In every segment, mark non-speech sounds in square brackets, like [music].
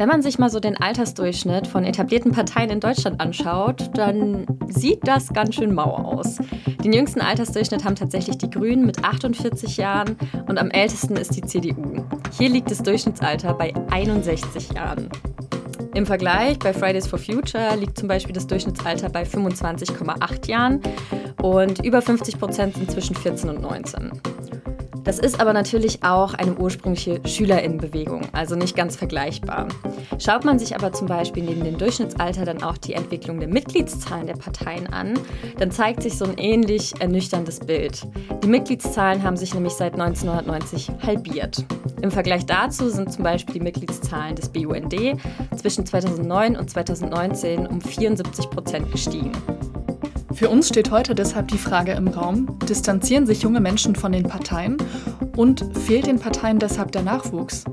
Wenn man sich mal so den Altersdurchschnitt von etablierten Parteien in Deutschland anschaut, dann sieht das ganz schön mau aus. Den jüngsten Altersdurchschnitt haben tatsächlich die Grünen mit 48 Jahren und am ältesten ist die CDU. Hier liegt das Durchschnittsalter bei 61 Jahren. Im Vergleich bei Fridays for Future liegt zum Beispiel das Durchschnittsalter bei 25,8 Jahren und über 50 Prozent sind zwischen 14 und 19. Das ist aber natürlich auch eine ursprüngliche Schülerinnenbewegung, also nicht ganz vergleichbar. Schaut man sich aber zum Beispiel neben dem Durchschnittsalter dann auch die Entwicklung der Mitgliedszahlen der Parteien an, dann zeigt sich so ein ähnlich ernüchterndes Bild. Die Mitgliedszahlen haben sich nämlich seit 1990 halbiert. Im Vergleich dazu sind zum Beispiel die Mitgliedszahlen des BUND zwischen 2009 und 2019 um 74 Prozent gestiegen. Für uns steht heute deshalb die Frage im Raum, distanzieren sich junge Menschen von den Parteien und fehlt den Parteien deshalb der Nachwuchs?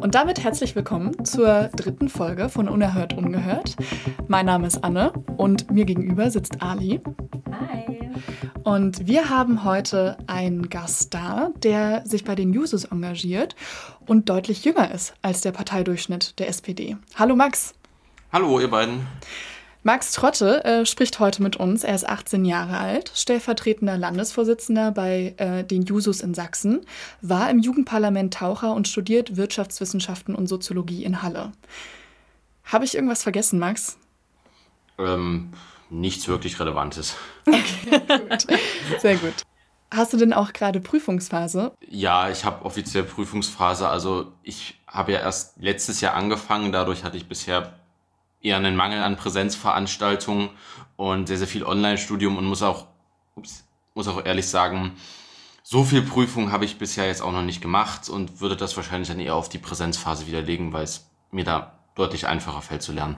Und damit herzlich willkommen zur dritten Folge von Unerhört Ungehört. Mein Name ist Anne und mir gegenüber sitzt Ali. Hi. Und wir haben heute einen Gast da, der sich bei den Jusos engagiert und deutlich jünger ist als der Parteidurchschnitt der SPD. Hallo Max. Hallo ihr beiden. Max Trotte äh, spricht heute mit uns. Er ist 18 Jahre alt, stellvertretender Landesvorsitzender bei äh, den Jusos in Sachsen, war im Jugendparlament Taucher und studiert Wirtschaftswissenschaften und Soziologie in Halle. Habe ich irgendwas vergessen, Max? Ähm, nichts wirklich Relevantes. Okay, gut. Sehr gut. Hast du denn auch gerade Prüfungsphase? Ja, ich habe offiziell Prüfungsphase. Also ich habe ja erst letztes Jahr angefangen. Dadurch hatte ich bisher eher einen Mangel an Präsenzveranstaltungen und sehr, sehr viel Online-Studium und muss auch, ups, muss auch ehrlich sagen, so viel Prüfung habe ich bisher jetzt auch noch nicht gemacht und würde das wahrscheinlich dann eher auf die Präsenzphase widerlegen, weil es mir da deutlich einfacher fällt zu lernen.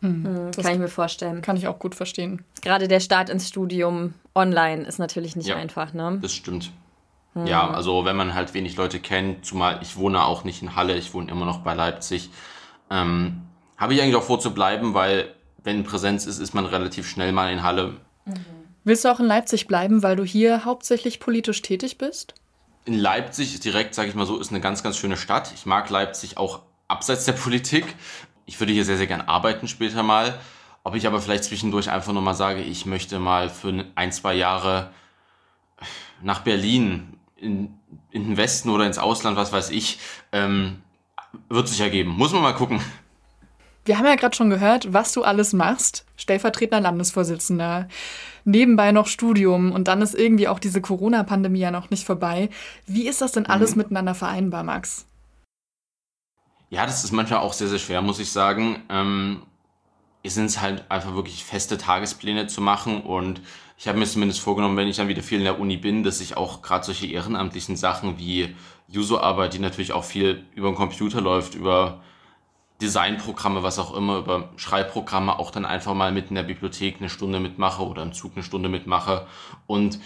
Hm, kann ich mir vorstellen. Kann ich auch gut verstehen. Gerade der Start ins Studium online ist natürlich nicht ja, einfach, ne? Das stimmt. Hm. Ja, also wenn man halt wenig Leute kennt, zumal ich wohne auch nicht in Halle, ich wohne immer noch bei Leipzig, ähm, habe ich eigentlich auch vor zu bleiben, weil wenn Präsenz ist, ist man relativ schnell mal in Halle. Mhm. Willst du auch in Leipzig bleiben, weil du hier hauptsächlich politisch tätig bist? In Leipzig direkt, sage ich mal so, ist eine ganz, ganz schöne Stadt. Ich mag Leipzig auch abseits der [laughs] Politik. Ich würde hier sehr, sehr gern arbeiten später mal. Ob ich aber vielleicht zwischendurch einfach nur mal sage, ich möchte mal für ein, zwei Jahre nach Berlin, in, in den Westen oder ins Ausland, was weiß ich, ähm, wird sich ergeben. Muss man mal gucken. Wir haben ja gerade schon gehört, was du alles machst. Stellvertretender Landesvorsitzender, nebenbei noch Studium und dann ist irgendwie auch diese Corona-Pandemie ja noch nicht vorbei. Wie ist das denn alles mhm. miteinander vereinbar, Max? Ja, das ist manchmal auch sehr, sehr schwer, muss ich sagen. Ähm, es sind halt einfach wirklich feste Tagespläne zu machen und ich habe mir zumindest vorgenommen, wenn ich dann wieder viel in der Uni bin, dass ich auch gerade solche ehrenamtlichen Sachen wie User-Arbeit, die natürlich auch viel über den Computer läuft, über Designprogramme, was auch immer, über Schreibprogramme auch dann einfach mal mit in der Bibliothek eine Stunde mitmache oder im Zug eine Stunde mitmache. Und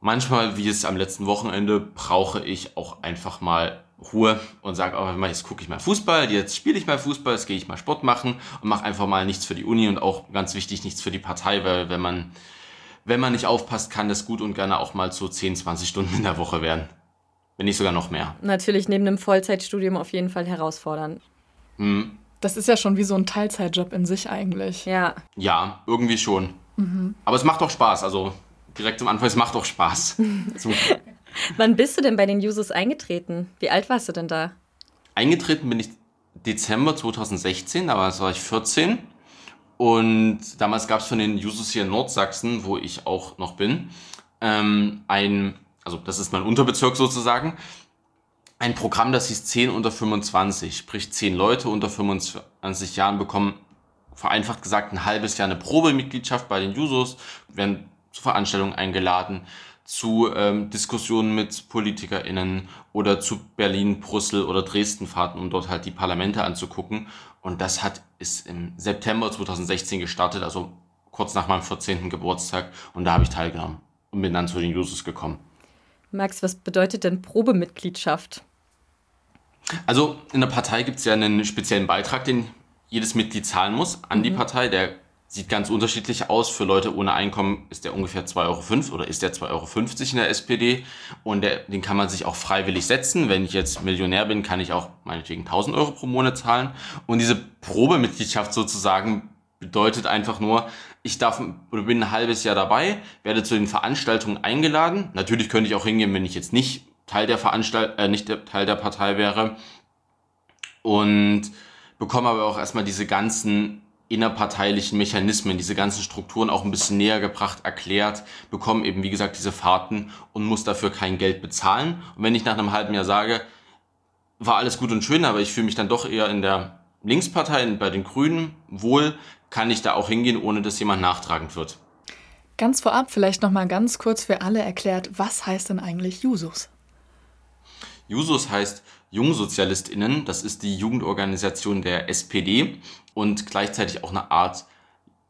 manchmal, wie es am letzten Wochenende, brauche ich auch einfach mal Ruhe und sage auch mal, jetzt gucke ich mal Fußball, jetzt spiele ich mal Fußball, jetzt gehe ich mal Sport machen und mache einfach mal nichts für die Uni und auch ganz wichtig, nichts für die Partei, weil wenn man, wenn man nicht aufpasst, kann das gut und gerne auch mal so 10, 20 Stunden in der Woche werden. Wenn nicht sogar noch mehr. Natürlich neben einem Vollzeitstudium auf jeden Fall herausfordernd. Hm. Das ist ja schon wie so ein Teilzeitjob in sich eigentlich. Ja. Ja, irgendwie schon. Mhm. Aber es macht auch Spaß. Also direkt am Anfang, es macht auch Spaß. [laughs] Wann bist du denn bei den Jusos eingetreten? Wie alt warst du denn da? Eingetreten bin ich Dezember 2016, da war ich 14. Und damals gab es von den Jusos hier in Nordsachsen, wo ich auch noch bin, ähm, ein, also das ist mein Unterbezirk sozusagen, ein Programm, das hieß 10 unter 25, sprich 10 Leute unter 25 Jahren bekommen, vereinfacht gesagt, ein halbes Jahr eine Probemitgliedschaft bei den Jusos, werden zu Veranstaltungen eingeladen, zu ähm, Diskussionen mit PolitikerInnen oder zu Berlin, Brüssel oder Dresden fahrten, um dort halt die Parlamente anzugucken. Und das hat ist im September 2016 gestartet, also kurz nach meinem 14. Geburtstag. Und da habe ich teilgenommen und bin dann zu den Jusos gekommen. Max, was bedeutet denn Probemitgliedschaft? Also in der Partei gibt es ja einen speziellen Beitrag, den jedes Mitglied zahlen muss an mhm. die Partei. Der sieht ganz unterschiedlich aus. Für Leute ohne Einkommen ist der ungefähr 2,05 Euro oder ist der 2,50 Euro in der SPD. Und der, den kann man sich auch freiwillig setzen. Wenn ich jetzt Millionär bin, kann ich auch meinetwegen 1000 Euro pro Monat zahlen. Und diese Probemitgliedschaft sozusagen bedeutet einfach nur, ich darf oder bin ein halbes Jahr dabei, werde zu den Veranstaltungen eingeladen. Natürlich könnte ich auch hingehen, wenn ich jetzt nicht Teil der Veranstalt äh, nicht der, Teil der Partei wäre. Und bekomme aber auch erstmal diese ganzen innerparteilichen Mechanismen, diese ganzen Strukturen auch ein bisschen näher gebracht, erklärt, bekommen eben, wie gesagt, diese Fahrten und muss dafür kein Geld bezahlen. Und wenn ich nach einem halben Jahr sage, war alles gut und schön, aber ich fühle mich dann doch eher in der Linkspartei, bei den Grünen wohl, kann ich da auch hingehen, ohne dass jemand nachtragend wird. Ganz vorab vielleicht nochmal ganz kurz für alle erklärt, was heißt denn eigentlich Jusos? Jusos heißt JungsozialistInnen, das ist die Jugendorganisation der SPD und gleichzeitig auch eine Art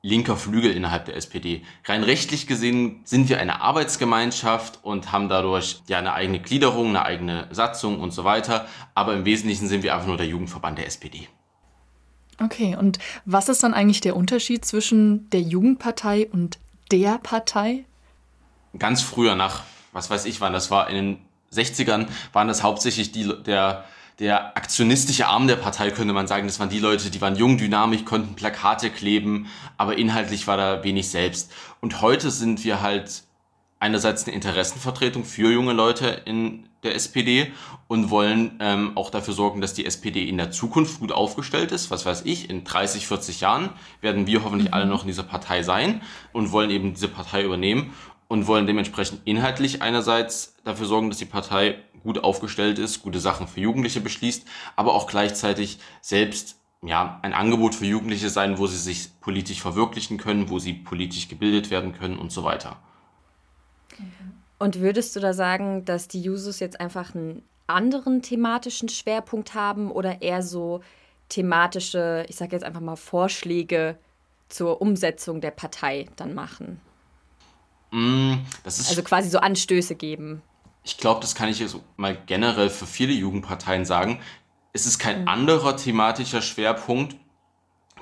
linker Flügel innerhalb der SPD. Rein rechtlich gesehen sind wir eine Arbeitsgemeinschaft und haben dadurch ja eine eigene Gliederung, eine eigene Satzung und so weiter. Aber im Wesentlichen sind wir einfach nur der Jugendverband der SPD. Okay, und was ist dann eigentlich der Unterschied zwischen der Jugendpartei und der Partei? Ganz früher nach, was weiß ich wann, das war in den 60ern, waren das hauptsächlich die, der der aktionistische Arm der Partei, könnte man sagen. Das waren die Leute, die waren jung, dynamisch, konnten Plakate kleben, aber inhaltlich war da wenig selbst. Und heute sind wir halt einerseits eine Interessenvertretung für junge Leute in der SPD und wollen ähm, auch dafür sorgen, dass die SPD in der Zukunft gut aufgestellt ist. Was weiß ich, in 30, 40 Jahren werden wir hoffentlich mhm. alle noch in dieser Partei sein und wollen eben diese Partei übernehmen und wollen dementsprechend inhaltlich einerseits dafür sorgen, dass die Partei gut aufgestellt ist, gute Sachen für Jugendliche beschließt, aber auch gleichzeitig selbst ja, ein Angebot für Jugendliche sein, wo sie sich politisch verwirklichen können, wo sie politisch gebildet werden können und so weiter. Und würdest du da sagen, dass die Jusos jetzt einfach einen anderen thematischen Schwerpunkt haben oder eher so thematische, ich sage jetzt einfach mal Vorschläge zur Umsetzung der Partei dann machen? Mm, also quasi so Anstöße geben ich glaube, das kann ich jetzt mal generell für viele Jugendparteien sagen. Es ist kein mhm. anderer thematischer Schwerpunkt.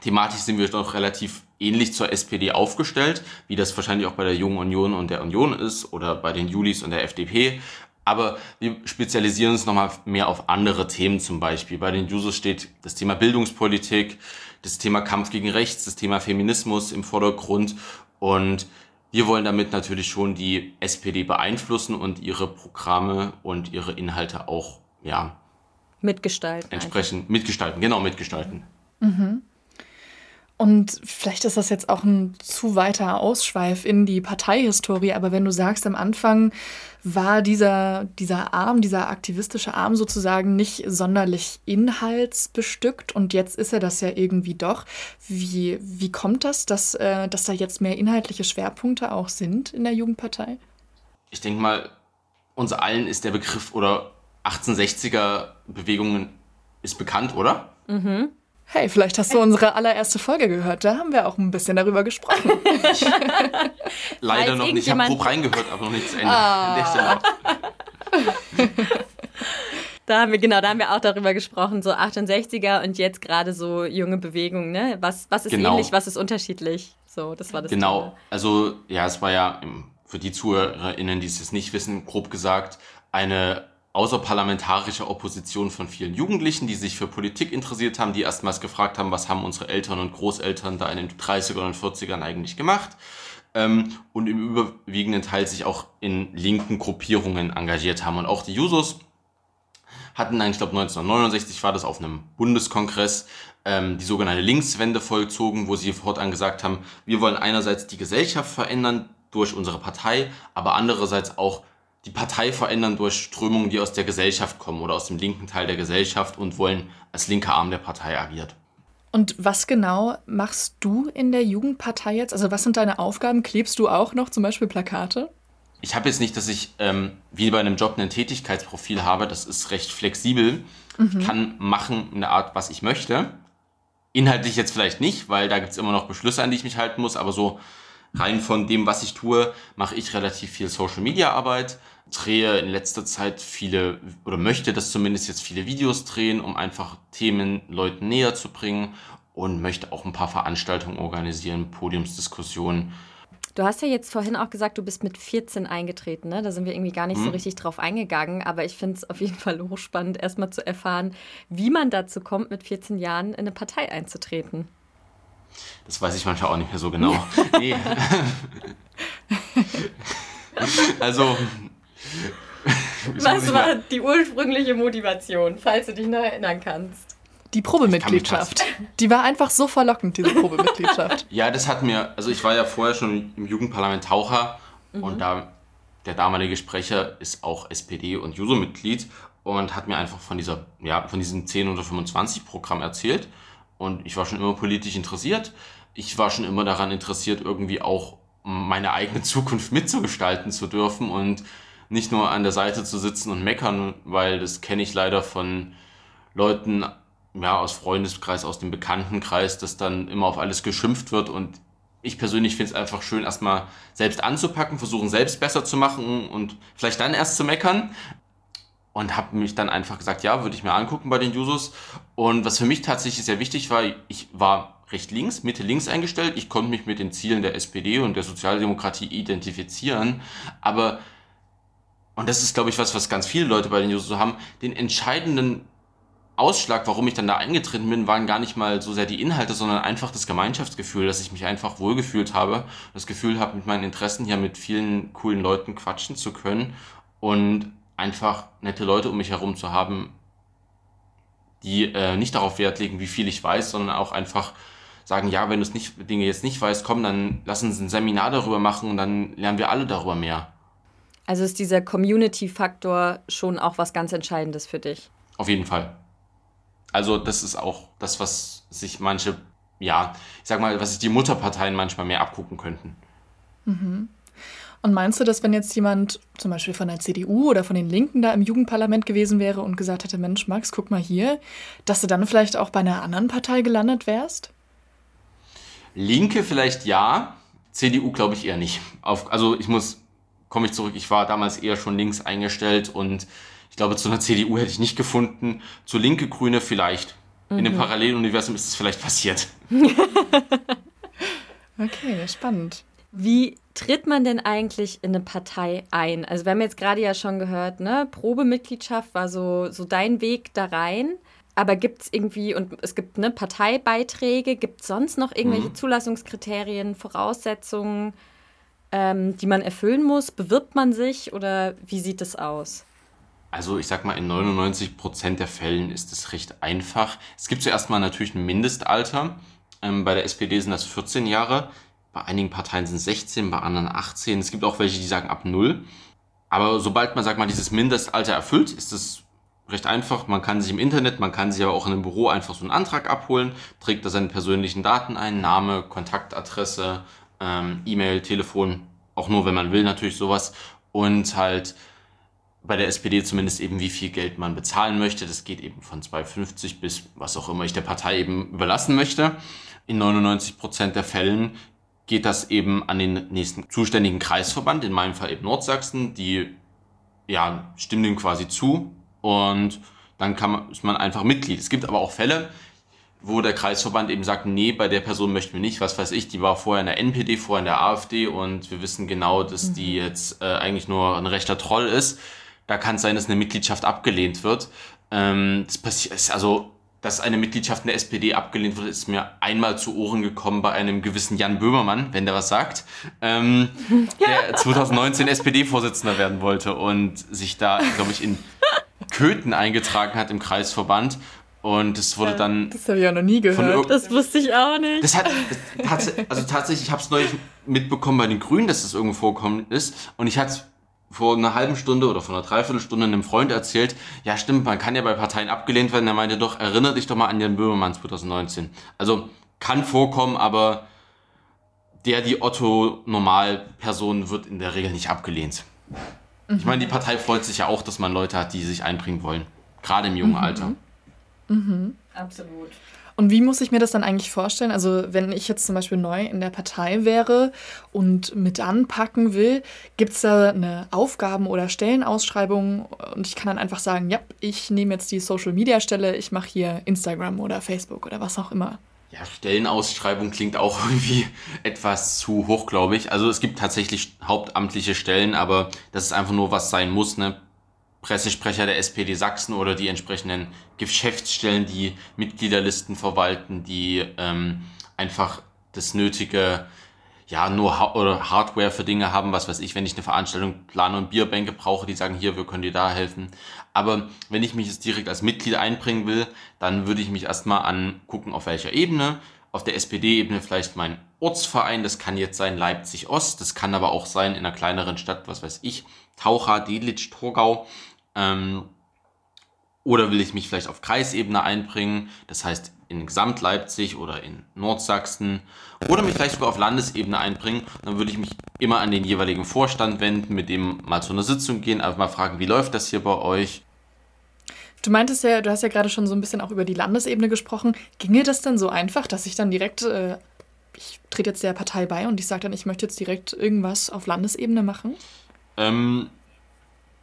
Thematisch sind wir doch relativ ähnlich zur SPD aufgestellt, wie das wahrscheinlich auch bei der Jungen Union und der Union ist oder bei den Julis und der FDP. Aber wir spezialisieren uns nochmal mehr auf andere Themen zum Beispiel. Bei den Jusos steht das Thema Bildungspolitik, das Thema Kampf gegen Rechts, das Thema Feminismus im Vordergrund. Und wir wollen damit natürlich schon die SPD beeinflussen und ihre Programme und ihre Inhalte auch, ja, mitgestalten. Entsprechend einfach. mitgestalten, genau, mitgestalten. Mhm. Und vielleicht ist das jetzt auch ein zu weiter Ausschweif in die Parteihistorie, aber wenn du sagst, am Anfang war dieser, dieser Arm, dieser aktivistische Arm sozusagen nicht sonderlich inhaltsbestückt und jetzt ist er das ja irgendwie doch. Wie, wie kommt das, dass, äh, dass da jetzt mehr inhaltliche Schwerpunkte auch sind in der Jugendpartei? Ich denke mal, uns allen ist der Begriff oder 1860er Bewegungen ist bekannt, oder? Mhm. Hey, vielleicht hast du unsere allererste Folge gehört. Da haben wir auch ein bisschen darüber gesprochen. [laughs] Leider noch nicht. Ich habe grob reingehört, aber noch nicht zu Ende. Ah. [laughs] Da haben wir, genau, da haben wir auch darüber gesprochen, so 68er und jetzt gerade so junge Bewegungen, ne? Was, was ist genau. ähnlich, was ist unterschiedlich? So, das war das Genau, Thema. also ja, es war ja für die ZuhörerInnen, die es jetzt nicht wissen, grob gesagt, eine außerparlamentarische Opposition von vielen Jugendlichen, die sich für Politik interessiert haben, die erstmals gefragt haben, was haben unsere Eltern und Großeltern da in den 30ern und 40ern eigentlich gemacht ähm, und im überwiegenden Teil sich auch in linken Gruppierungen engagiert haben. Und auch die Jusos hatten ich glaube 1969 war das auf einem Bundeskongress, ähm, die sogenannte Linkswende vollzogen, wo sie fortan gesagt haben, wir wollen einerseits die Gesellschaft verändern durch unsere Partei, aber andererseits auch die Partei verändern durch Strömungen, die aus der Gesellschaft kommen oder aus dem linken Teil der Gesellschaft und wollen als linker Arm der Partei agiert. Und was genau machst du in der Jugendpartei jetzt? Also was sind deine Aufgaben? Klebst du auch noch zum Beispiel Plakate? Ich habe jetzt nicht, dass ich ähm, wie bei einem Job ein Tätigkeitsprofil habe. Das ist recht flexibel. Mhm. Ich kann machen in der Art, was ich möchte. Inhaltlich jetzt vielleicht nicht, weil da gibt es immer noch Beschlüsse, an die ich mich halten muss. Aber so rein von dem, was ich tue, mache ich relativ viel Social-Media-Arbeit drehe in letzter Zeit viele oder möchte das zumindest jetzt viele Videos drehen, um einfach Themen Leuten näher zu bringen und möchte auch ein paar Veranstaltungen organisieren, Podiumsdiskussionen. Du hast ja jetzt vorhin auch gesagt, du bist mit 14 eingetreten. Ne? Da sind wir irgendwie gar nicht so richtig drauf eingegangen. Aber ich finde es auf jeden Fall hochspannend, erstmal zu erfahren, wie man dazu kommt, mit 14 Jahren in eine Partei einzutreten. Das weiß ich manchmal auch nicht mehr so genau. [laughs] nee. [laughs] also. Was war die ursprüngliche Motivation, falls du dich noch erinnern kannst? Die Probemitgliedschaft. Die war einfach so verlockend, diese Probemitgliedschaft. [laughs] ja, das hat mir, also ich war ja vorher schon im Jugendparlament Taucher mhm. und da der damalige Sprecher ist auch SPD und Juso-Mitglied und hat mir einfach von dieser, ja, von diesem 10 oder 25 Programm erzählt. Und ich war schon immer politisch interessiert. Ich war schon immer daran interessiert, irgendwie auch meine eigene [laughs] Zukunft mitzugestalten zu dürfen und nicht nur an der Seite zu sitzen und meckern, weil das kenne ich leider von Leuten ja, aus Freundeskreis, aus dem Bekanntenkreis, dass dann immer auf alles geschimpft wird und ich persönlich finde es einfach schön, erstmal selbst anzupacken, versuchen selbst besser zu machen und vielleicht dann erst zu meckern. Und habe mich dann einfach gesagt, ja, würde ich mir angucken bei den Jusos. Und was für mich tatsächlich sehr wichtig war, ich war recht links, Mitte links eingestellt. Ich konnte mich mit den Zielen der SPD und der Sozialdemokratie identifizieren. Aber, und das ist, glaube ich, was, was ganz viele Leute bei den Jusos haben, den entscheidenden Ausschlag, warum ich dann da eingetreten bin, waren gar nicht mal so sehr die Inhalte, sondern einfach das Gemeinschaftsgefühl, dass ich mich einfach wohlgefühlt habe, das Gefühl habe, mit meinen Interessen hier mit vielen coolen Leuten quatschen zu können und einfach nette Leute um mich herum zu haben, die äh, nicht darauf Wert legen, wie viel ich weiß, sondern auch einfach sagen, ja, wenn du nicht, Dinge jetzt nicht weißt, komm, dann lass uns ein Seminar darüber machen und dann lernen wir alle darüber mehr. Also ist dieser Community-Faktor schon auch was ganz Entscheidendes für dich? Auf jeden Fall. Also das ist auch das, was sich manche, ja, ich sag mal, was sich die Mutterparteien manchmal mehr abgucken könnten. Mhm. Und meinst du, dass wenn jetzt jemand zum Beispiel von der CDU oder von den Linken da im Jugendparlament gewesen wäre und gesagt hätte, Mensch, Max, guck mal hier, dass du dann vielleicht auch bei einer anderen Partei gelandet wärst? Linke vielleicht ja, CDU glaube ich eher nicht. Auf, also ich muss, komme ich zurück, ich war damals eher schon links eingestellt und glaube, zu einer CDU hätte ich nicht gefunden. Zu Linke, Grüne vielleicht. Mhm. In dem mhm. Paralleluniversum ist es vielleicht passiert. [laughs] [laughs] okay, spannend. Wie tritt man denn eigentlich in eine Partei ein? Also wir haben jetzt gerade ja schon gehört, ne, Probemitgliedschaft war so, so dein Weg da rein. Aber gibt es irgendwie, und es gibt ne, Parteibeiträge, gibt es sonst noch irgendwelche mhm. Zulassungskriterien, Voraussetzungen, ähm, die man erfüllen muss? Bewirbt man sich oder wie sieht es aus? Also ich sag mal, in 99 Prozent der Fällen ist es recht einfach. Es gibt zuerst mal natürlich ein Mindestalter. Ähm, bei der SPD sind das 14 Jahre. Bei einigen Parteien sind es 16, bei anderen 18. Es gibt auch welche, die sagen ab 0. Aber sobald man, sag mal, dieses Mindestalter erfüllt, ist es recht einfach. Man kann sich im Internet, man kann sich aber auch in einem Büro einfach so einen Antrag abholen, trägt da seine persönlichen Daten ein, Name, Kontaktadresse, ähm, E-Mail, Telefon, auch nur wenn man will natürlich sowas und halt bei der SPD zumindest eben, wie viel Geld man bezahlen möchte. Das geht eben von 2,50 bis was auch immer ich der Partei eben überlassen möchte. In 99 Prozent der Fällen geht das eben an den nächsten zuständigen Kreisverband, in meinem Fall eben Nordsachsen, die ja, stimmen dem quasi zu und dann kann man, ist man einfach Mitglied. Es gibt aber auch Fälle, wo der Kreisverband eben sagt, nee, bei der Person möchten wir nicht, was weiß ich, die war vorher in der NPD, vorher in der AfD und wir wissen genau, dass die mhm. jetzt äh, eigentlich nur ein rechter Troll ist da kann es sein, dass eine Mitgliedschaft abgelehnt wird. Ähm, das passiert, also, dass eine Mitgliedschaft in der SPD abgelehnt wird, ist mir einmal zu Ohren gekommen bei einem gewissen Jan Böhmermann, wenn der was sagt, ähm, ja. der 2019 SPD-Vorsitzender werden wollte und sich da, glaube ich, in Köthen eingetragen hat im Kreisverband. Und das wurde dann. Das habe ich ja noch nie gehört. Das wusste ich auch nicht. Das hat, das, also tatsächlich, ich habe es neulich mitbekommen bei den Grünen, dass das irgendwo vorkommen ist. Und ich hatte vor einer halben Stunde oder vor einer Dreiviertelstunde einem Freund erzählt, ja stimmt, man kann ja bei Parteien abgelehnt werden. Er meinte doch, erinnere dich doch mal an Jan Böhmermann 2019. Also kann vorkommen, aber der, die Otto-Normal-Person wird in der Regel nicht abgelehnt. Mhm. Ich meine, die Partei freut sich ja auch, dass man Leute hat, die sich einbringen wollen. Gerade im jungen mhm. Alter. Mhm. Absolut. Und wie muss ich mir das dann eigentlich vorstellen? Also, wenn ich jetzt zum Beispiel neu in der Partei wäre und mit anpacken will, gibt es da eine Aufgaben- oder Stellenausschreibung und ich kann dann einfach sagen, ja, ich nehme jetzt die Social-Media-Stelle, ich mache hier Instagram oder Facebook oder was auch immer. Ja, Stellenausschreibung klingt auch [laughs] irgendwie etwas zu hoch, glaube ich. Also es gibt tatsächlich hauptamtliche Stellen, aber das ist einfach nur, was sein muss. Ne? Pressesprecher der SPD Sachsen oder die entsprechenden Geschäftsstellen, die Mitgliederlisten verwalten, die ähm, einfach das nötige ja, nur oder Hardware für Dinge haben, was weiß ich, wenn ich eine Veranstaltung plane und Bierbänke brauche, die sagen, hier, wir können dir da helfen. Aber wenn ich mich jetzt direkt als Mitglied einbringen will, dann würde ich mich erstmal angucken, auf welcher Ebene. Auf der SPD-Ebene vielleicht mein Ortsverein, das kann jetzt sein Leipzig Ost, das kann aber auch sein in einer kleineren Stadt, was weiß ich, Taucher, Delitsch, Torgau. Ähm, oder will ich mich vielleicht auf Kreisebene einbringen, das heißt in Gesamt-Leipzig oder in Nordsachsen oder mich vielleicht sogar auf Landesebene einbringen. Dann würde ich mich immer an den jeweiligen Vorstand wenden, mit dem mal zu einer Sitzung gehen, einfach mal fragen, wie läuft das hier bei euch? Du meintest ja, du hast ja gerade schon so ein bisschen auch über die Landesebene gesprochen. Ginge das dann so einfach, dass ich dann direkt, äh, ich trete jetzt der Partei bei und ich sage dann, ich möchte jetzt direkt irgendwas auf Landesebene machen? Ähm,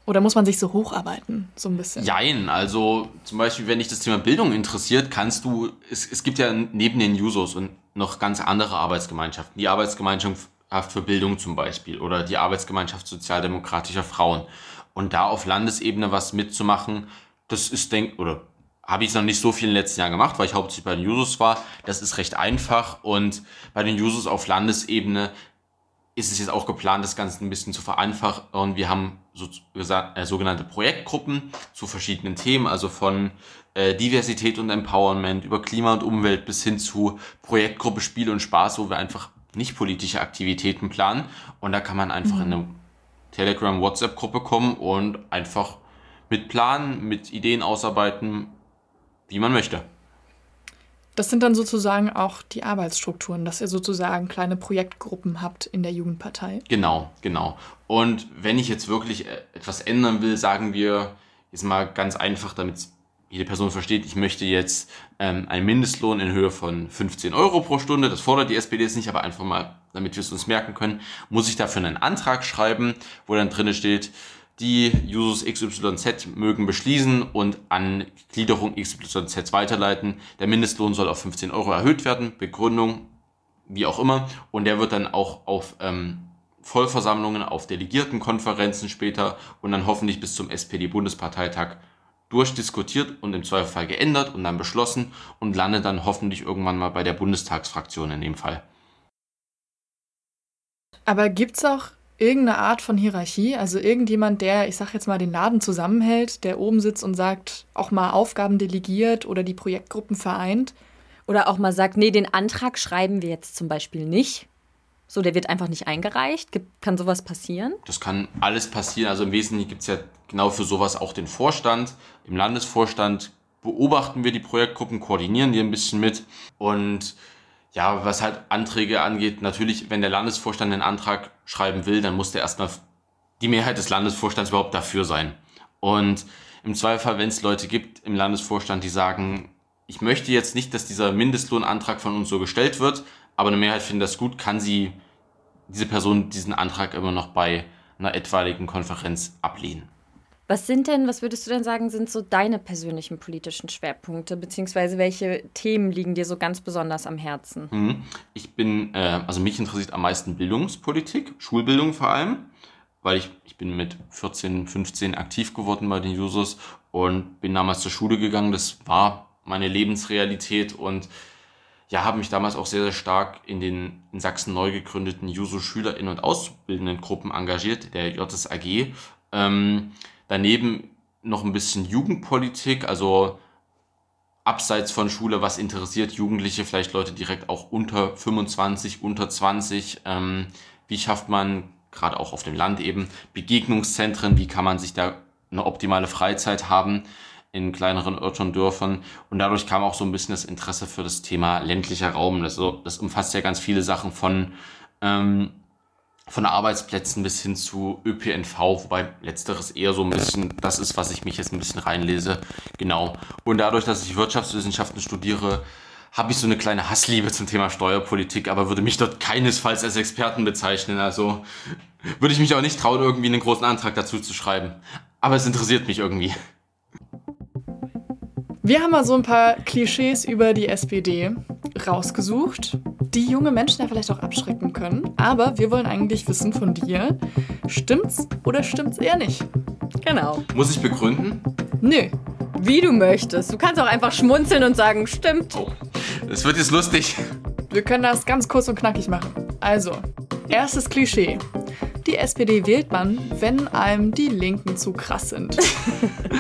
oder muss man sich so hocharbeiten, so ein bisschen? Jein, also zum Beispiel, wenn dich das Thema Bildung interessiert, kannst du, es, es gibt ja neben den Jusos und noch ganz andere Arbeitsgemeinschaften. Die Arbeitsgemeinschaft für Bildung zum Beispiel oder die Arbeitsgemeinschaft sozialdemokratischer Frauen. Und da auf Landesebene was mitzumachen, das ist, denk, oder habe ich noch nicht so viel in den letzten Jahren gemacht, weil ich hauptsächlich bei den Jusos war. Das ist recht einfach und bei den Jusos auf Landesebene ist es jetzt auch geplant, das Ganze ein bisschen zu vereinfachen. Wir haben so, äh, sogenannte Projektgruppen zu verschiedenen Themen, also von äh, Diversität und Empowerment über Klima und Umwelt bis hin zu Projektgruppe Spiel und Spaß, wo wir einfach nicht politische Aktivitäten planen. Und da kann man einfach mhm. in eine Telegram-WhatsApp-Gruppe kommen und einfach mit planen, mit Ideen ausarbeiten, wie man möchte. Das sind dann sozusagen auch die Arbeitsstrukturen, dass ihr sozusagen kleine Projektgruppen habt in der Jugendpartei. Genau, genau. Und wenn ich jetzt wirklich äh, etwas ändern will, sagen wir jetzt mal ganz einfach, damit jede Person versteht, ich möchte jetzt ähm, einen Mindestlohn in Höhe von 15 Euro pro Stunde, das fordert die SPD jetzt nicht, aber einfach mal, damit wir es uns merken können, muss ich dafür einen Antrag schreiben, wo dann drin steht, die Users XYZ mögen beschließen und an Gliederung XYZ weiterleiten. Der Mindestlohn soll auf 15 Euro erhöht werden, Begründung, wie auch immer. Und der wird dann auch auf ähm, Vollversammlungen, auf Delegiertenkonferenzen später und dann hoffentlich bis zum SPD-Bundesparteitag durchdiskutiert und im Zweifelsfall geändert und dann beschlossen und landet dann hoffentlich irgendwann mal bei der Bundestagsfraktion in dem Fall. Aber gibt's auch irgendeine Art von Hierarchie, also irgendjemand, der, ich sag jetzt mal, den Laden zusammenhält, der oben sitzt und sagt, auch mal Aufgaben delegiert oder die Projektgruppen vereint. Oder auch mal sagt, nee, den Antrag schreiben wir jetzt zum Beispiel nicht. So, der wird einfach nicht eingereicht. Kann sowas passieren? Das kann alles passieren. Also im Wesentlichen gibt es ja genau für sowas auch den Vorstand. Im Landesvorstand beobachten wir die Projektgruppen, koordinieren die ein bisschen mit und ja, was halt Anträge angeht, natürlich, wenn der Landesvorstand einen Antrag schreiben will, dann muss der erstmal die Mehrheit des Landesvorstands überhaupt dafür sein. Und im Zweifel, wenn es Leute gibt im Landesvorstand, die sagen, ich möchte jetzt nicht, dass dieser Mindestlohnantrag von uns so gestellt wird, aber eine Mehrheit findet das gut, kann sie diese Person diesen Antrag immer noch bei einer etwaigen Konferenz ablehnen. Was sind denn, was würdest du denn sagen, sind so deine persönlichen politischen Schwerpunkte, beziehungsweise welche Themen liegen dir so ganz besonders am Herzen? Mhm. Ich bin, äh, also mich interessiert am meisten Bildungspolitik, Schulbildung vor allem, weil ich, ich bin mit 14, 15 aktiv geworden bei den Users und bin damals zur Schule gegangen. Das war meine Lebensrealität und ja, habe mich damals auch sehr, sehr stark in den in Sachsen neu gegründeten Juso-SchülerInnen und Auszubildendengruppen engagiert, der JSAG. Ähm, Daneben noch ein bisschen Jugendpolitik, also abseits von Schule, was interessiert Jugendliche, vielleicht Leute direkt auch unter 25, unter 20. Ähm, wie schafft man gerade auch auf dem Land eben Begegnungszentren? Wie kann man sich da eine optimale Freizeit haben in kleineren Orten und Dörfern? Und dadurch kam auch so ein bisschen das Interesse für das Thema ländlicher Raum. Das, das umfasst ja ganz viele Sachen von ähm, von Arbeitsplätzen bis hin zu ÖPNV, wobei letzteres eher so ein bisschen das ist, was ich mich jetzt ein bisschen reinlese. Genau. Und dadurch, dass ich Wirtschaftswissenschaften studiere, habe ich so eine kleine Hassliebe zum Thema Steuerpolitik, aber würde mich dort keinesfalls als Experten bezeichnen. Also würde ich mich auch nicht trauen, irgendwie einen großen Antrag dazu zu schreiben. Aber es interessiert mich irgendwie. Wir haben mal so ein paar Klischees über die SPD. rausgesucht, die junge Menschen ja vielleicht auch abschrecken können. Aber wir wollen eigentlich wissen von dir, stimmt's oder stimmt's eher nicht? Genau. Muss ich begründen? Nö. Wie du möchtest. Du kannst auch einfach schmunzeln und sagen, stimmt. Oh, das wird jetzt lustig. Wir können das ganz kurz und knackig machen. Also, erstes Klischee. Die SPD wählt man, wenn einem die Linken zu krass sind.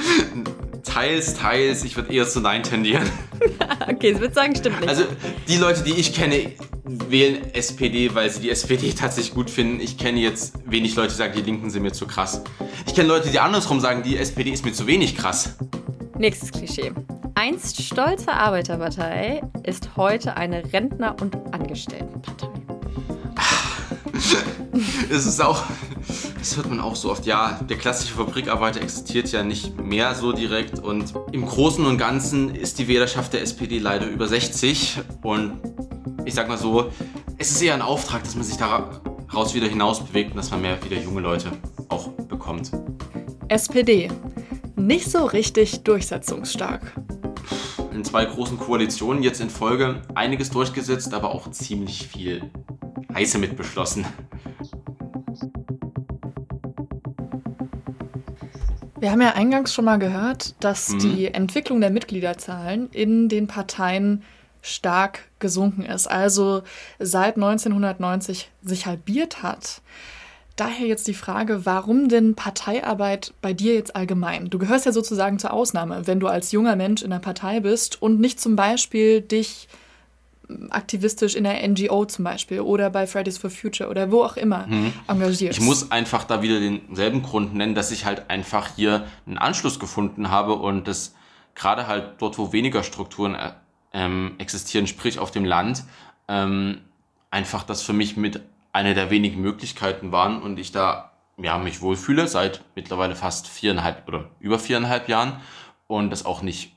[laughs] teils, teils. Ich würde eher zu Nein tendieren. [laughs] okay, ich würde sagen, stimmt nicht. Also die Leute, die ich kenne, wählen SPD, weil sie die SPD [laughs] tatsächlich gut finden. Ich kenne jetzt wenig Leute, die sagen, die Linken sind mir zu krass. Ich kenne Leute, die andersrum sagen, die SPD ist mir zu wenig krass. Nächstes Klischee. Einst stolze Arbeiterpartei ist heute eine Rentner- und Angestelltenpartei. [laughs] Es ist auch, das hört man auch so oft, ja, der klassische Fabrikarbeiter existiert ja nicht mehr so direkt und im Großen und Ganzen ist die Wählerschaft der SPD leider über 60 und ich sag mal so, es ist eher ein Auftrag, dass man sich daraus wieder hinaus bewegt und dass man mehr wieder junge Leute auch bekommt. SPD. Nicht so richtig durchsetzungsstark. In zwei großen Koalitionen jetzt in Folge einiges durchgesetzt, aber auch ziemlich viel Heiße mit beschlossen. Wir haben ja eingangs schon mal gehört, dass mhm. die Entwicklung der Mitgliederzahlen in den Parteien stark gesunken ist, also seit 1990 sich halbiert hat. Daher jetzt die Frage, warum denn Parteiarbeit bei dir jetzt allgemein? Du gehörst ja sozusagen zur Ausnahme, wenn du als junger Mensch in der Partei bist und nicht zum Beispiel dich aktivistisch in der NGO zum Beispiel oder bei Fridays for Future oder wo auch immer mhm. engagierst. Ich muss einfach da wieder denselben Grund nennen, dass ich halt einfach hier einen Anschluss gefunden habe und das gerade halt dort, wo weniger Strukturen äh, ähm, existieren, sprich auf dem Land, ähm, einfach das für mich mit einer der wenigen Möglichkeiten waren und ich da ja, mich wohlfühle seit mittlerweile fast viereinhalb oder über viereinhalb Jahren und das auch nicht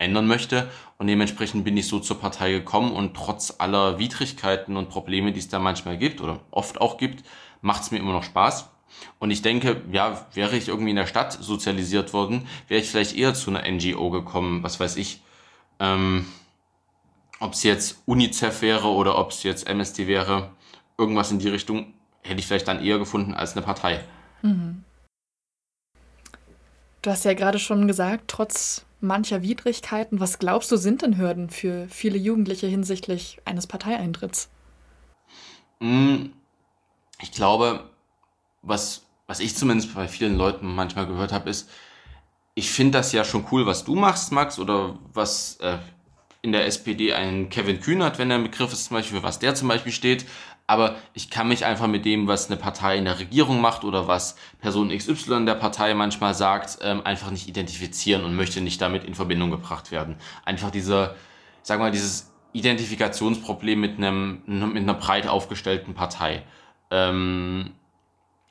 ändern möchte. Und dementsprechend bin ich so zur Partei gekommen und trotz aller Widrigkeiten und Probleme, die es da manchmal gibt oder oft auch gibt, macht es mir immer noch Spaß. Und ich denke, ja, wäre ich irgendwie in der Stadt sozialisiert worden, wäre ich vielleicht eher zu einer NGO gekommen, was weiß ich. Ähm, ob es jetzt UNICEF wäre oder ob es jetzt MSD wäre, irgendwas in die Richtung hätte ich vielleicht dann eher gefunden als eine Partei. Mhm. Du hast ja gerade schon gesagt, trotz mancher Widrigkeiten. Was glaubst du, sind denn Hürden für viele Jugendliche hinsichtlich eines Parteieintritts? Hm, ich glaube, was, was ich zumindest bei vielen Leuten manchmal gehört habe, ist, ich finde das ja schon cool, was du machst, Max, oder was äh, in der SPD ein Kevin Kühnert, wenn der Begriff ist, zum Beispiel, für was der zum Beispiel steht, aber ich kann mich einfach mit dem, was eine Partei in der Regierung macht oder was Person XY der Partei manchmal sagt, ähm, einfach nicht identifizieren und möchte nicht damit in Verbindung gebracht werden. Einfach diese, sag mal, dieses Identifikationsproblem mit einem, mit einer breit aufgestellten Partei. Ähm,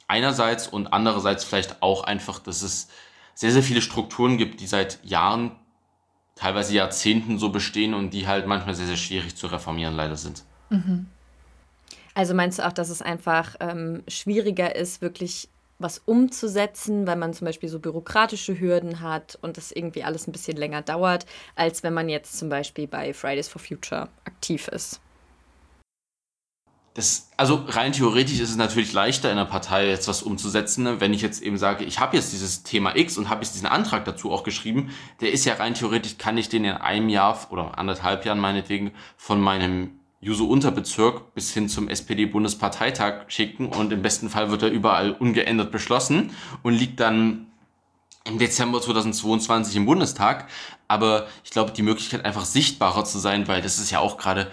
einerseits und andererseits vielleicht auch einfach, dass es sehr, sehr viele Strukturen gibt, die seit Jahren, teilweise Jahrzehnten so bestehen und die halt manchmal sehr, sehr schwierig zu reformieren leider sind. Mhm. Also meinst du auch, dass es einfach ähm, schwieriger ist, wirklich was umzusetzen, weil man zum Beispiel so bürokratische Hürden hat und das irgendwie alles ein bisschen länger dauert, als wenn man jetzt zum Beispiel bei Fridays for Future aktiv ist? Das, also rein theoretisch ist es natürlich leichter in einer Partei jetzt was umzusetzen, ne? wenn ich jetzt eben sage, ich habe jetzt dieses Thema X und habe jetzt diesen Antrag dazu auch geschrieben, der ist ja rein theoretisch, kann ich den in einem Jahr oder anderthalb Jahren meinetwegen von meinem Juso-Unterbezirk bis hin zum SPD-Bundesparteitag schicken und im besten Fall wird er überall ungeändert beschlossen und liegt dann im Dezember 2022 im Bundestag. Aber ich glaube, die Möglichkeit einfach sichtbarer zu sein, weil das ist ja auch gerade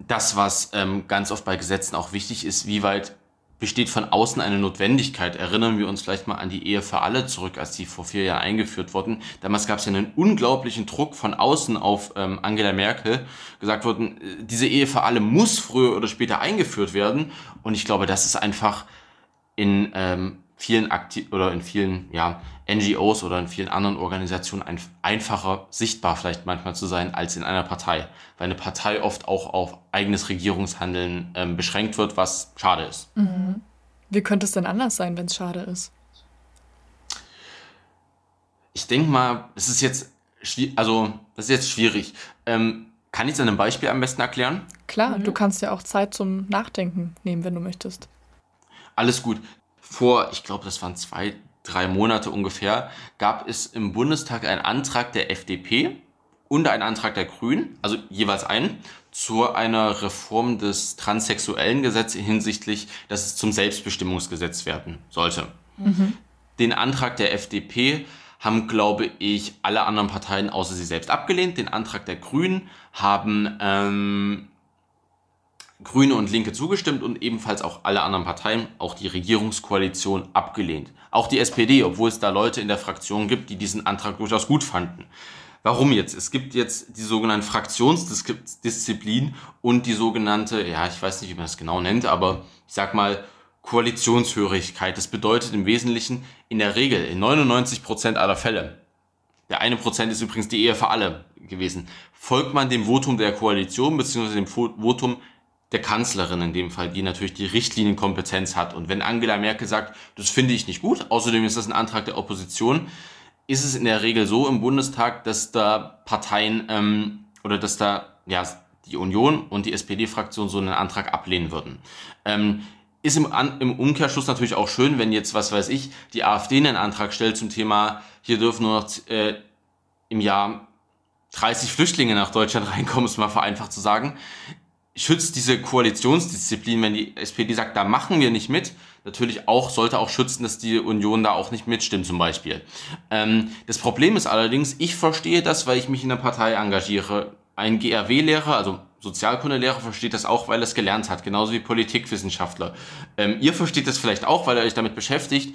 das, was ähm, ganz oft bei Gesetzen auch wichtig ist, wie weit besteht von außen eine Notwendigkeit. Erinnern wir uns vielleicht mal an die Ehe für alle zurück, als die vor vier Jahren eingeführt wurden. Damals gab es ja einen unglaublichen Druck von außen auf ähm, Angela Merkel. Gesagt wurden, äh, diese Ehe für alle muss früher oder später eingeführt werden. Und ich glaube, das ist einfach in ähm, vielen Aktiv oder in vielen ja, NGOs oder in vielen anderen Organisationen ein, einfacher sichtbar vielleicht manchmal zu sein als in einer Partei, weil eine Partei oft auch auf eigenes Regierungshandeln ähm, beschränkt wird, was schade ist. Mhm. Wie könnte es denn anders sein, wenn es schade ist? Ich denke mal, es ist jetzt also das ist jetzt schwierig. Ähm, Kann ich es an einem Beispiel am besten erklären? Klar, mhm. du kannst ja auch Zeit zum Nachdenken nehmen, wenn du möchtest. Alles gut. Vor, ich glaube, das waren zwei, drei Monate ungefähr, gab es im Bundestag einen Antrag der FDP und einen Antrag der Grünen, also jeweils einen, zu einer Reform des transsexuellen Gesetzes hinsichtlich, dass es zum Selbstbestimmungsgesetz werden sollte. Mhm. Den Antrag der FDP haben, glaube ich, alle anderen Parteien außer sie selbst abgelehnt. Den Antrag der Grünen haben ähm, Grüne und Linke zugestimmt und ebenfalls auch alle anderen Parteien, auch die Regierungskoalition abgelehnt. Auch die SPD, obwohl es da Leute in der Fraktion gibt, die diesen Antrag durchaus gut fanden. Warum jetzt? Es gibt jetzt die sogenannte Fraktionsdisziplin und die sogenannte, ja, ich weiß nicht, wie man das genau nennt, aber ich sag mal, Koalitionshörigkeit. Das bedeutet im Wesentlichen in der Regel, in 99 Prozent aller Fälle, der eine Prozent ist übrigens die Ehe für alle gewesen, folgt man dem Votum der Koalition beziehungsweise dem Votum der Kanzlerin in dem Fall, die natürlich die Richtlinienkompetenz hat. Und wenn Angela Merkel sagt, das finde ich nicht gut, außerdem ist das ein Antrag der Opposition, ist es in der Regel so im Bundestag, dass da Parteien ähm, oder dass da ja die Union und die SPD-Fraktion so einen Antrag ablehnen würden. Ähm, ist im, An im Umkehrschluss natürlich auch schön, wenn jetzt, was weiß ich, die AfD einen Antrag stellt zum Thema, hier dürfen nur noch äh, im Jahr 30 Flüchtlinge nach Deutschland [laughs] reinkommen, ist mal vereinfacht zu sagen. Schützt diese Koalitionsdisziplin, wenn die SPD sagt, da machen wir nicht mit, natürlich auch, sollte auch schützen, dass die Union da auch nicht mitstimmt zum Beispiel. Ähm, das Problem ist allerdings, ich verstehe das, weil ich mich in der Partei engagiere. Ein GRW-Lehrer, also Sozialkundelehrer versteht das auch, weil er es gelernt hat, genauso wie Politikwissenschaftler. Ähm, ihr versteht das vielleicht auch, weil ihr euch damit beschäftigt,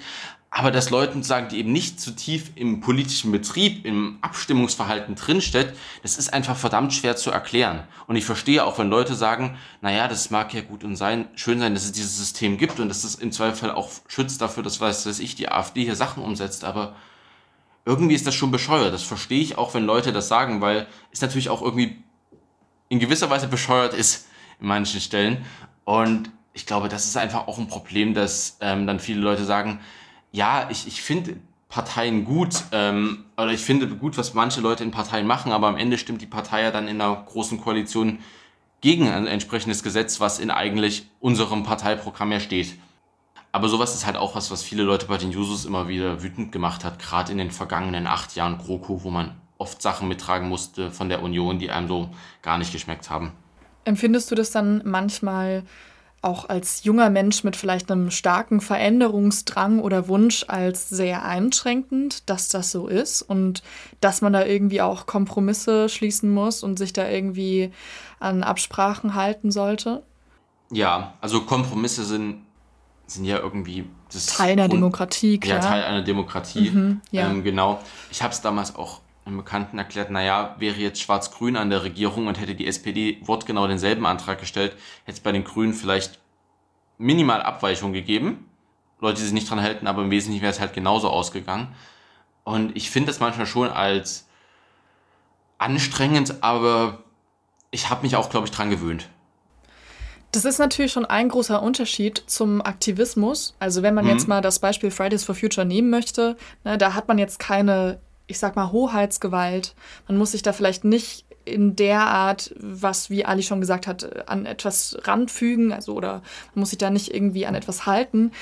aber dass Leuten sagen, die eben nicht zu tief im politischen Betrieb, im Abstimmungsverhalten drinsteht, das ist einfach verdammt schwer zu erklären. Und ich verstehe auch, wenn Leute sagen, naja, das mag ja gut und sein, schön sein, dass es dieses System gibt und dass es im Zweifel auch schützt dafür, dass, weiß, dass ich die AfD hier Sachen umsetzt, aber irgendwie ist das schon bescheuert. Das verstehe ich auch, wenn Leute das sagen, weil es natürlich auch irgendwie in gewisser Weise bescheuert ist in manchen Stellen. Und ich glaube, das ist einfach auch ein Problem, dass ähm, dann viele Leute sagen, ja, ich, ich finde Parteien gut, ähm, oder ich finde gut, was manche Leute in Parteien machen, aber am Ende stimmt die Partei ja dann in einer großen Koalition gegen ein entsprechendes Gesetz, was in eigentlich unserem Parteiprogramm ja steht. Aber sowas ist halt auch was, was viele Leute bei den Jusos immer wieder wütend gemacht hat, gerade in den vergangenen acht Jahren GroKo, wo man oft Sachen mittragen musste von der Union, die einem so gar nicht geschmeckt haben. Empfindest du das dann manchmal auch als junger Mensch mit vielleicht einem starken Veränderungsdrang oder Wunsch als sehr einschränkend, dass das so ist und dass man da irgendwie auch Kompromisse schließen muss und sich da irgendwie an Absprachen halten sollte? Ja, also Kompromisse sind, sind ja irgendwie Teil einer Demokratie, klar. Ja, Teil einer Demokratie. Mhm, ja. Ähm, genau. Ich habe es damals auch einem Bekannten erklärt, naja, wäre jetzt Schwarz-Grün an der Regierung und hätte die SPD wortgenau denselben Antrag gestellt, hätte es bei den Grünen vielleicht minimal Abweichung gegeben. Leute, die sich nicht dran halten, aber im Wesentlichen wäre es halt genauso ausgegangen. Und ich finde das manchmal schon als anstrengend, aber ich habe mich auch, glaube ich, dran gewöhnt. Das ist natürlich schon ein großer Unterschied zum Aktivismus. Also wenn man mhm. jetzt mal das Beispiel Fridays for Future nehmen möchte, ne, da hat man jetzt keine ich sag mal, Hoheitsgewalt. Man muss sich da vielleicht nicht in der Art, was, wie Ali schon gesagt hat, an etwas ranfügen, also oder man muss sich da nicht irgendwie an etwas halten.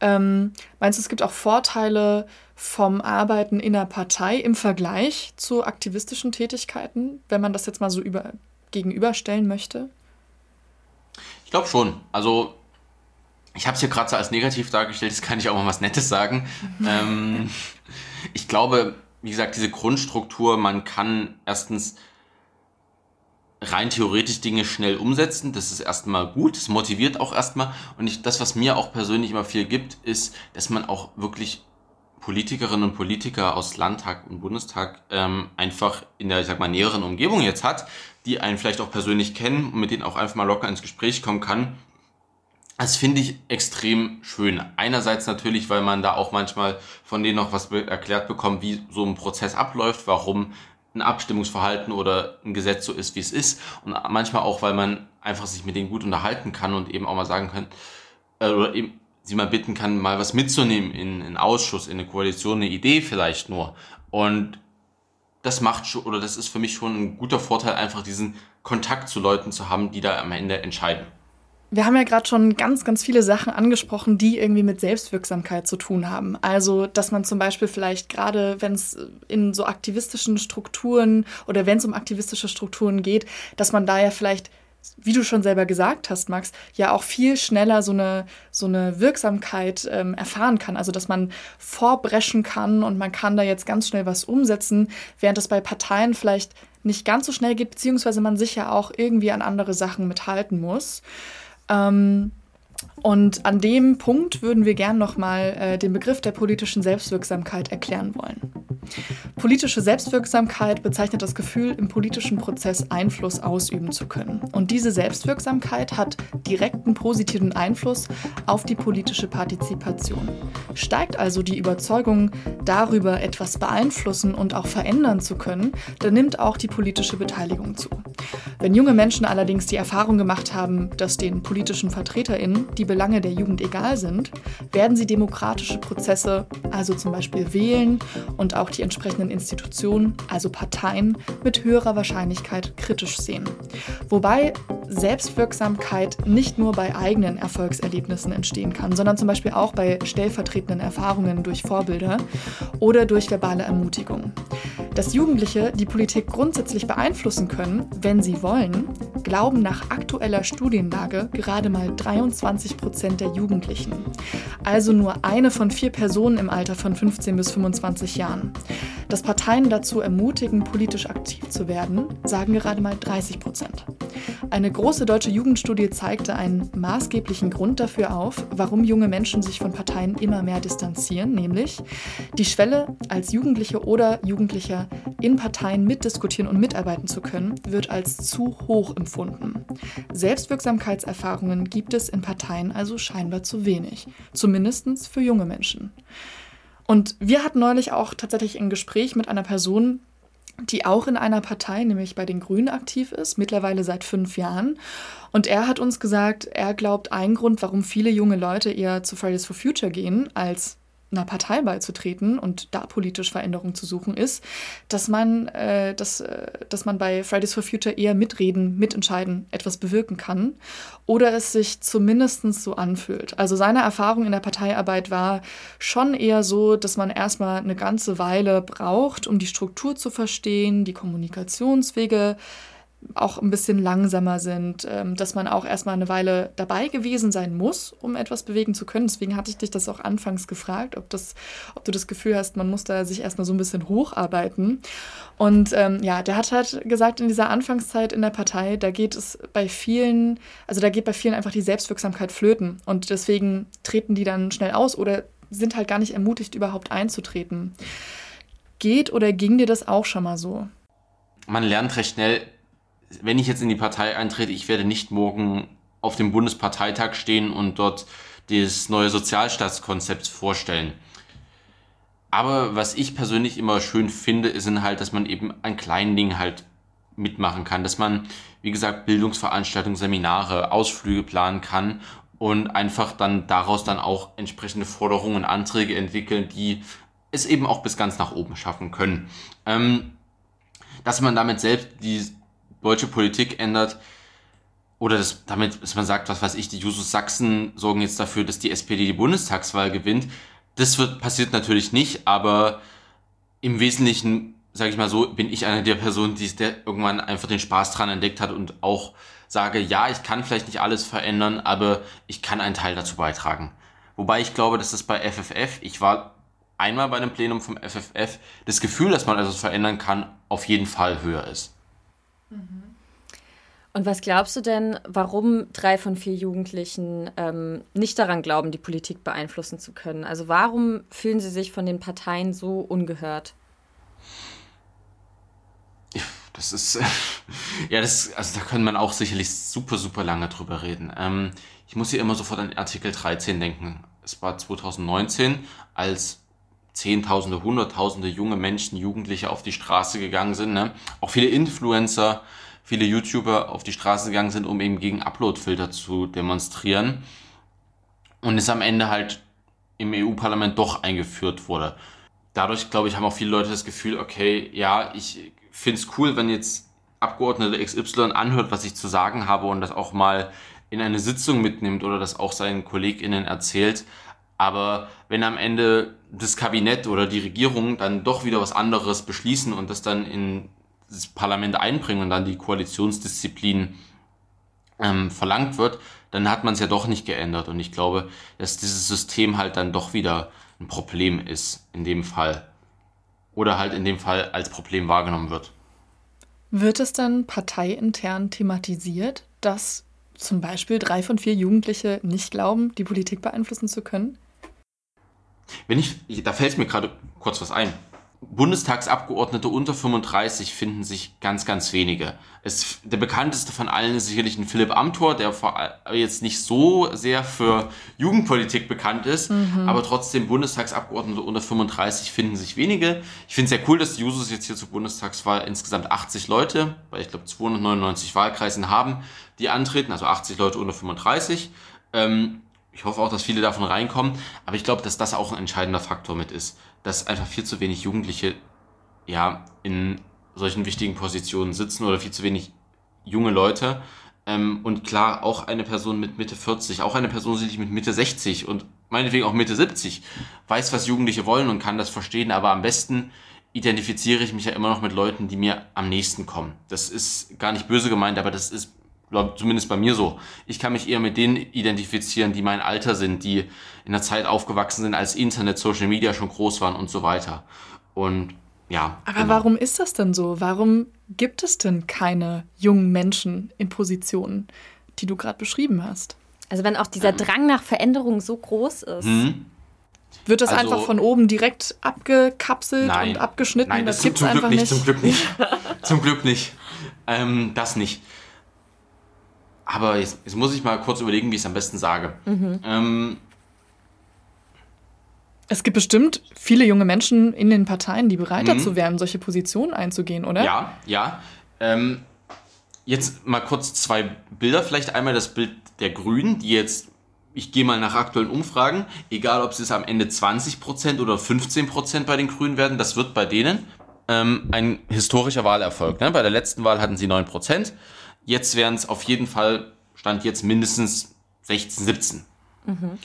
Ähm, meinst du, es gibt auch Vorteile vom Arbeiten in der Partei im Vergleich zu aktivistischen Tätigkeiten, wenn man das jetzt mal so über, gegenüberstellen möchte? Ich glaube schon. Also ich habe es hier gerade so als negativ dargestellt, jetzt kann ich auch mal was Nettes sagen. [laughs] ähm, ich glaube, wie gesagt, diese Grundstruktur, man kann erstens rein theoretisch Dinge schnell umsetzen. Das ist erstmal gut, das motiviert auch erstmal. Und ich, das, was mir auch persönlich immer viel gibt, ist, dass man auch wirklich Politikerinnen und Politiker aus Landtag und Bundestag ähm, einfach in der, ich sag mal, näheren Umgebung jetzt hat, die einen vielleicht auch persönlich kennen und mit denen auch einfach mal locker ins Gespräch kommen kann das finde ich extrem schön. Einerseits natürlich, weil man da auch manchmal von denen noch was erklärt bekommt, wie so ein Prozess abläuft, warum ein Abstimmungsverhalten oder ein Gesetz so ist, wie es ist. Und manchmal auch, weil man einfach sich mit denen gut unterhalten kann und eben auch mal sagen kann, äh, oder eben sie mal bitten kann, mal was mitzunehmen in einen Ausschuss, in eine Koalition, eine Idee vielleicht nur. Und das macht schon, oder das ist für mich schon ein guter Vorteil, einfach diesen Kontakt zu Leuten zu haben, die da am Ende entscheiden. Wir haben ja gerade schon ganz, ganz viele Sachen angesprochen, die irgendwie mit Selbstwirksamkeit zu tun haben. Also, dass man zum Beispiel vielleicht gerade, wenn es in so aktivistischen Strukturen oder wenn es um aktivistische Strukturen geht, dass man da ja vielleicht wie du schon selber gesagt hast, Max, ja auch viel schneller so eine, so eine Wirksamkeit ähm, erfahren kann. Also dass man vorbrechen kann und man kann da jetzt ganz schnell was umsetzen, während es bei Parteien vielleicht nicht ganz so schnell geht, beziehungsweise man sich ja auch irgendwie an andere Sachen mithalten muss. Ähm, und an dem Punkt würden wir gern nochmal äh, den Begriff der politischen Selbstwirksamkeit erklären wollen. Politische Selbstwirksamkeit bezeichnet das Gefühl, im politischen Prozess Einfluss ausüben zu können. Und diese Selbstwirksamkeit hat direkten positiven Einfluss auf die politische Partizipation. Steigt also die Überzeugung darüber, etwas beeinflussen und auch verändern zu können, dann nimmt auch die politische Beteiligung zu. Wenn junge Menschen allerdings die Erfahrung gemacht haben, dass den politischen VertreterInnen die Belange der Jugend egal sind, werden sie demokratische Prozesse, also zum Beispiel wählen und auch die entsprechenden Institutionen, also Parteien, mit höherer Wahrscheinlichkeit kritisch sehen. Wobei Selbstwirksamkeit nicht nur bei eigenen Erfolgserlebnissen entstehen kann, sondern zum Beispiel auch bei stellvertretenden Erfahrungen durch Vorbilder oder durch verbale Ermutigung. Dass Jugendliche die Politik grundsätzlich beeinflussen können, wenn sie wollen, glauben nach aktueller Studienlage gerade mal 23 Prozent der Jugendlichen. Also nur eine von vier Personen im Alter von 15 bis 25 Jahren. Dass Parteien dazu ermutigen, politisch aktiv zu werden, sagen gerade mal 30 Prozent. Eine große deutsche Jugendstudie zeigte einen maßgeblichen Grund dafür auf, warum junge Menschen sich von Parteien immer mehr distanzieren, nämlich die Schwelle, als Jugendliche oder Jugendlicher in Parteien mitdiskutieren und mitarbeiten zu können, wird als zu hoch empfunden. Selbstwirksamkeitserfahrungen gibt es in Parteien also scheinbar zu wenig, zumindest für junge Menschen. Und wir hatten neulich auch tatsächlich ein Gespräch mit einer Person, die auch in einer Partei, nämlich bei den Grünen aktiv ist, mittlerweile seit fünf Jahren. Und er hat uns gesagt, er glaubt, ein Grund, warum viele junge Leute eher zu Fridays for Future gehen, als einer Partei beizutreten und da politisch Veränderung zu suchen, ist, dass man, äh, dass, äh, dass man bei Fridays for Future eher mitreden, mitentscheiden, etwas bewirken kann oder es sich zumindest so anfühlt. Also seine Erfahrung in der Parteiarbeit war schon eher so, dass man erstmal eine ganze Weile braucht, um die Struktur zu verstehen, die Kommunikationswege auch ein bisschen langsamer sind, ähm, dass man auch erstmal eine Weile dabei gewesen sein muss, um etwas bewegen zu können. Deswegen hatte ich dich das auch anfangs gefragt, ob, das, ob du das Gefühl hast, man muss da sich erstmal so ein bisschen hocharbeiten. Und ähm, ja, der hat halt gesagt, in dieser Anfangszeit in der Partei, da geht es bei vielen, also da geht bei vielen einfach die Selbstwirksamkeit flöten. Und deswegen treten die dann schnell aus oder sind halt gar nicht ermutigt, überhaupt einzutreten. Geht oder ging dir das auch schon mal so? Man lernt recht schnell, wenn ich jetzt in die Partei eintrete, ich werde nicht morgen auf dem Bundesparteitag stehen und dort das neue Sozialstaatskonzept vorstellen. Aber was ich persönlich immer schön finde, ist halt, dass man eben an kleinen Dingen halt mitmachen kann, dass man, wie gesagt, Bildungsveranstaltungen, Seminare, Ausflüge planen kann und einfach dann daraus dann auch entsprechende Forderungen und Anträge entwickeln, die es eben auch bis ganz nach oben schaffen können. Ähm, dass man damit selbst die deutsche Politik ändert, oder das, damit, dass man sagt, was weiß ich, die Jusos Sachsen sorgen jetzt dafür, dass die SPD die Bundestagswahl gewinnt. Das wird, passiert natürlich nicht, aber im Wesentlichen, sage ich mal so, bin ich eine der Personen, die der irgendwann einfach den Spaß dran entdeckt hat und auch sage, ja, ich kann vielleicht nicht alles verändern, aber ich kann einen Teil dazu beitragen. Wobei ich glaube, dass das bei FFF, ich war einmal bei einem Plenum vom FFF, das Gefühl, dass man etwas verändern kann, auf jeden Fall höher ist. Und was glaubst du denn, warum drei von vier Jugendlichen ähm, nicht daran glauben, die Politik beeinflussen zu können? Also warum fühlen sie sich von den Parteien so ungehört? Das ist, [laughs] ja, das, also da kann man auch sicherlich super, super lange drüber reden. Ähm, ich muss hier immer sofort an Artikel 13 denken. Es war 2019, als Zehntausende, Hunderttausende junge Menschen, Jugendliche auf die Straße gegangen sind. Ne? Auch viele Influencer, viele YouTuber auf die Straße gegangen sind, um eben gegen Uploadfilter zu demonstrieren. Und es am Ende halt im EU-Parlament doch eingeführt wurde. dadurch, glaube ich, haben auch viele Leute das Gefühl, okay, ja, ich finde es cool, wenn jetzt Abgeordnete XY anhört, was ich zu sagen habe und das auch mal in eine Sitzung mitnimmt oder das auch seinen KollegInnen erzählt. Aber wenn am Ende das Kabinett oder die Regierung dann doch wieder was anderes beschließen und das dann in das Parlament einbringen und dann die Koalitionsdisziplin ähm, verlangt wird, dann hat man es ja doch nicht geändert. Und ich glaube, dass dieses System halt dann doch wieder ein Problem ist in dem Fall. Oder halt in dem Fall als Problem wahrgenommen wird. Wird es dann parteiintern thematisiert, dass zum Beispiel drei von vier Jugendliche nicht glauben, die Politik beeinflussen zu können? Wenn ich, da fällt mir gerade kurz was ein. Bundestagsabgeordnete unter 35 finden sich ganz, ganz wenige. Es, der bekannteste von allen ist sicherlich ein Philipp Amthor, der jetzt nicht so sehr für Jugendpolitik bekannt ist, mhm. aber trotzdem Bundestagsabgeordnete unter 35 finden sich wenige. Ich finde es sehr cool, dass die Jusos jetzt hier zur Bundestagswahl insgesamt 80 Leute, weil ich glaube 299 Wahlkreisen haben, die antreten, also 80 Leute unter 35. Ähm, ich hoffe auch, dass viele davon reinkommen, aber ich glaube, dass das auch ein entscheidender Faktor mit ist, dass einfach viel zu wenig Jugendliche ja in solchen wichtigen Positionen sitzen oder viel zu wenig junge Leute. Ähm, und klar, auch eine Person mit Mitte 40, auch eine Person sicherlich mit Mitte 60 und meinetwegen auch Mitte 70 weiß, was Jugendliche wollen und kann das verstehen, aber am besten identifiziere ich mich ja immer noch mit Leuten, die mir am nächsten kommen. Das ist gar nicht böse gemeint, aber das ist zumindest bei mir so. Ich kann mich eher mit denen identifizieren, die mein Alter sind, die in der Zeit aufgewachsen sind, als Internet, Social Media schon groß waren und so weiter. Und ja. Aber genau. warum ist das denn so? Warum gibt es denn keine jungen Menschen in Positionen, die du gerade beschrieben hast? Also wenn auch dieser ähm. Drang nach Veränderung so groß ist. Hm. Wird das also, einfach von oben direkt abgekapselt nein, und abgeschnitten? Nein, das, das gibt's zum einfach Glück nicht. Zum Glück nicht. [laughs] zum Glück nicht. Ähm, das nicht. Aber jetzt, jetzt, muss ich mal kurz überlegen, wie ich es am besten sage. Mhm. Ähm, es gibt bestimmt viele junge Menschen in den Parteien, die bereit dazu mhm. wären, solche Positionen einzugehen, oder? Ja, ja. Ähm, jetzt mal kurz zwei Bilder. Vielleicht einmal das Bild der Grünen, die jetzt, ich gehe mal nach aktuellen Umfragen, egal ob es am Ende 20% oder 15% bei den Grünen werden, das wird bei denen ähm, ein historischer Wahlerfolg. Ne? Bei der letzten Wahl hatten sie 9%. Jetzt wären es auf jeden Fall, stand jetzt mindestens 16, 17. Mhm.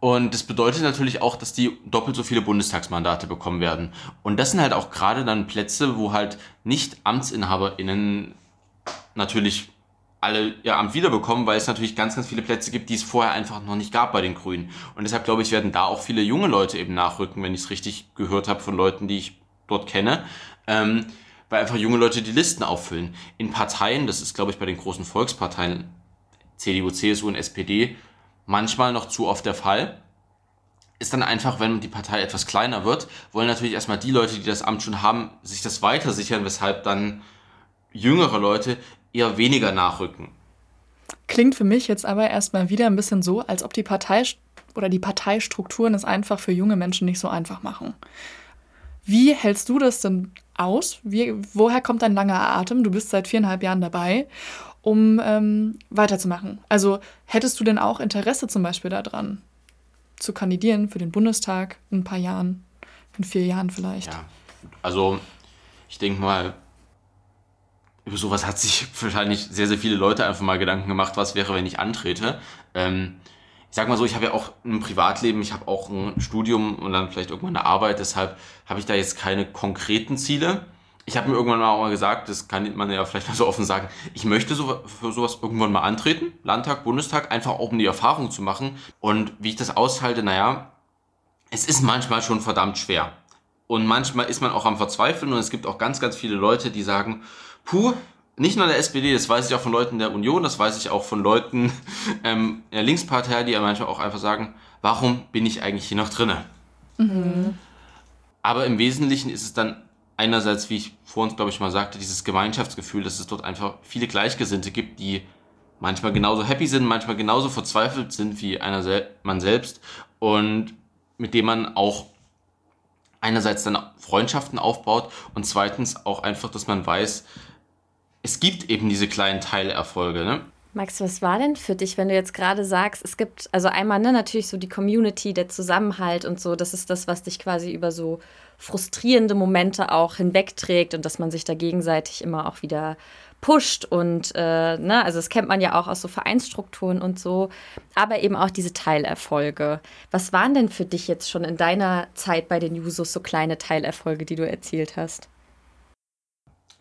Und das bedeutet natürlich auch, dass die doppelt so viele Bundestagsmandate bekommen werden. Und das sind halt auch gerade dann Plätze, wo halt nicht AmtsinhaberInnen natürlich alle ihr Amt wiederbekommen, weil es natürlich ganz, ganz viele Plätze gibt, die es vorher einfach noch nicht gab bei den Grünen. Und deshalb glaube ich, werden da auch viele junge Leute eben nachrücken, wenn ich es richtig gehört habe von Leuten, die ich dort kenne. Ähm, weil einfach junge Leute die Listen auffüllen. In Parteien, das ist glaube ich bei den großen Volksparteien, CDU, CSU und SPD, manchmal noch zu oft der Fall. Ist dann einfach, wenn die Partei etwas kleiner wird, wollen natürlich erstmal die Leute, die das Amt schon haben, sich das weiter sichern, weshalb dann jüngere Leute eher weniger nachrücken. Klingt für mich jetzt aber erstmal wieder ein bisschen so, als ob die Partei oder die Parteistrukturen es einfach für junge Menschen nicht so einfach machen. Wie hältst du das denn aus? Wie, woher kommt dein langer Atem? Du bist seit viereinhalb Jahren dabei, um ähm, weiterzumachen. Also hättest du denn auch Interesse zum Beispiel daran, zu kandidieren für den Bundestag in ein paar Jahren, in vier Jahren vielleicht? Ja, also ich denke mal, über sowas hat sich [laughs] wahrscheinlich sehr, sehr viele Leute einfach mal Gedanken gemacht, was wäre, wenn ich antrete. Ähm, ich sag mal so, ich habe ja auch ein Privatleben, ich habe auch ein Studium und dann vielleicht irgendwann eine Arbeit, deshalb habe ich da jetzt keine konkreten Ziele. Ich habe mir irgendwann mal auch mal gesagt, das kann man ja vielleicht mal so offen sagen, ich möchte so, für sowas irgendwann mal antreten, Landtag, Bundestag, einfach auch um die Erfahrung zu machen. Und wie ich das aushalte, naja, es ist manchmal schon verdammt schwer. Und manchmal ist man auch am Verzweifeln und es gibt auch ganz, ganz viele Leute, die sagen, puh, nicht nur der SPD, das weiß ich auch von Leuten der Union, das weiß ich auch von Leuten [laughs] ähm, der Linkspartei, die ja manchmal auch einfach sagen, warum bin ich eigentlich hier noch drinne? Mhm. Aber im Wesentlichen ist es dann einerseits, wie ich vor uns, glaube ich, mal sagte, dieses Gemeinschaftsgefühl, dass es dort einfach viele Gleichgesinnte gibt, die manchmal genauso happy sind, manchmal genauso verzweifelt sind wie einer sel man selbst und mit dem man auch einerseits dann Freundschaften aufbaut und zweitens auch einfach, dass man weiß, es gibt eben diese kleinen Teilerfolge. Ne? Max, was war denn für dich, wenn du jetzt gerade sagst, es gibt also einmal ne, natürlich so die Community, der Zusammenhalt und so, das ist das, was dich quasi über so frustrierende Momente auch hinwegträgt und dass man sich da gegenseitig immer auch wieder pusht und äh, ne, also das kennt man ja auch aus so Vereinsstrukturen und so, aber eben auch diese Teilerfolge. Was waren denn für dich jetzt schon in deiner Zeit bei den Jusos so kleine Teilerfolge, die du erzielt hast?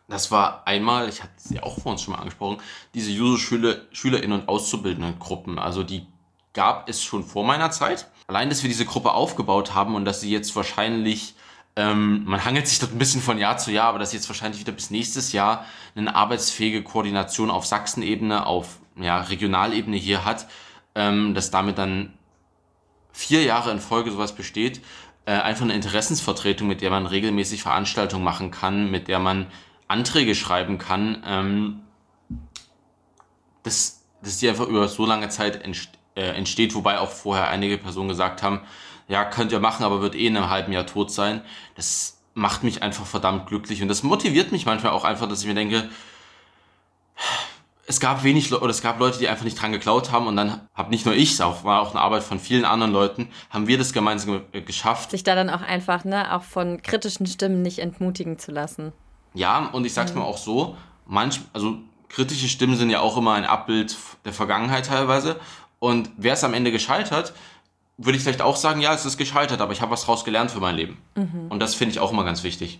Das war einmal, ich hatte sie auch vor uns schon mal angesprochen, diese Juso-SchülerInnen und Auszubildenden-Gruppen. Also die gab es schon vor meiner Zeit. Allein, dass wir diese Gruppe aufgebaut haben und dass sie jetzt wahrscheinlich, ähm, man hangelt sich dort ein bisschen von Jahr zu Jahr, aber dass sie jetzt wahrscheinlich wieder bis nächstes Jahr eine arbeitsfähige Koordination auf Sachsenebene, auf ja, Regionalebene hier hat, ähm, dass damit dann vier Jahre in Folge sowas besteht. Äh, einfach eine Interessensvertretung, mit der man regelmäßig Veranstaltungen machen kann, mit der man Anträge schreiben kann, ähm, dass, dass die einfach über so lange Zeit äh, entsteht, wobei auch vorher einige Personen gesagt haben, ja, könnt ihr machen, aber wird eh in einem halben Jahr tot sein. Das macht mich einfach verdammt glücklich und das motiviert mich manchmal auch einfach, dass ich mir denke, es gab wenig oder es gab Leute, die einfach nicht dran geklaut haben und dann habe nicht nur ich, es war auch eine Arbeit von vielen anderen Leuten, haben wir das gemeinsam geschafft. Sich da dann auch einfach, ne, auch von kritischen Stimmen nicht entmutigen zu lassen. Ja, und ich sag's mhm. mal auch so, manch, also kritische Stimmen sind ja auch immer ein Abbild der Vergangenheit teilweise. Und wer es am Ende gescheitert, würde ich vielleicht auch sagen, ja, es ist gescheitert, aber ich habe was daraus gelernt für mein Leben. Mhm. Und das finde ich auch immer ganz wichtig.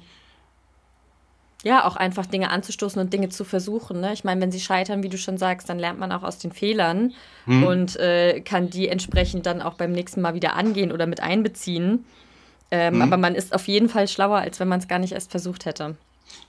Ja, auch einfach Dinge anzustoßen und Dinge zu versuchen. Ne? Ich meine, wenn sie scheitern, wie du schon sagst, dann lernt man auch aus den Fehlern mhm. und äh, kann die entsprechend dann auch beim nächsten Mal wieder angehen oder mit einbeziehen. Ähm, mhm. Aber man ist auf jeden Fall schlauer, als wenn man es gar nicht erst versucht hätte.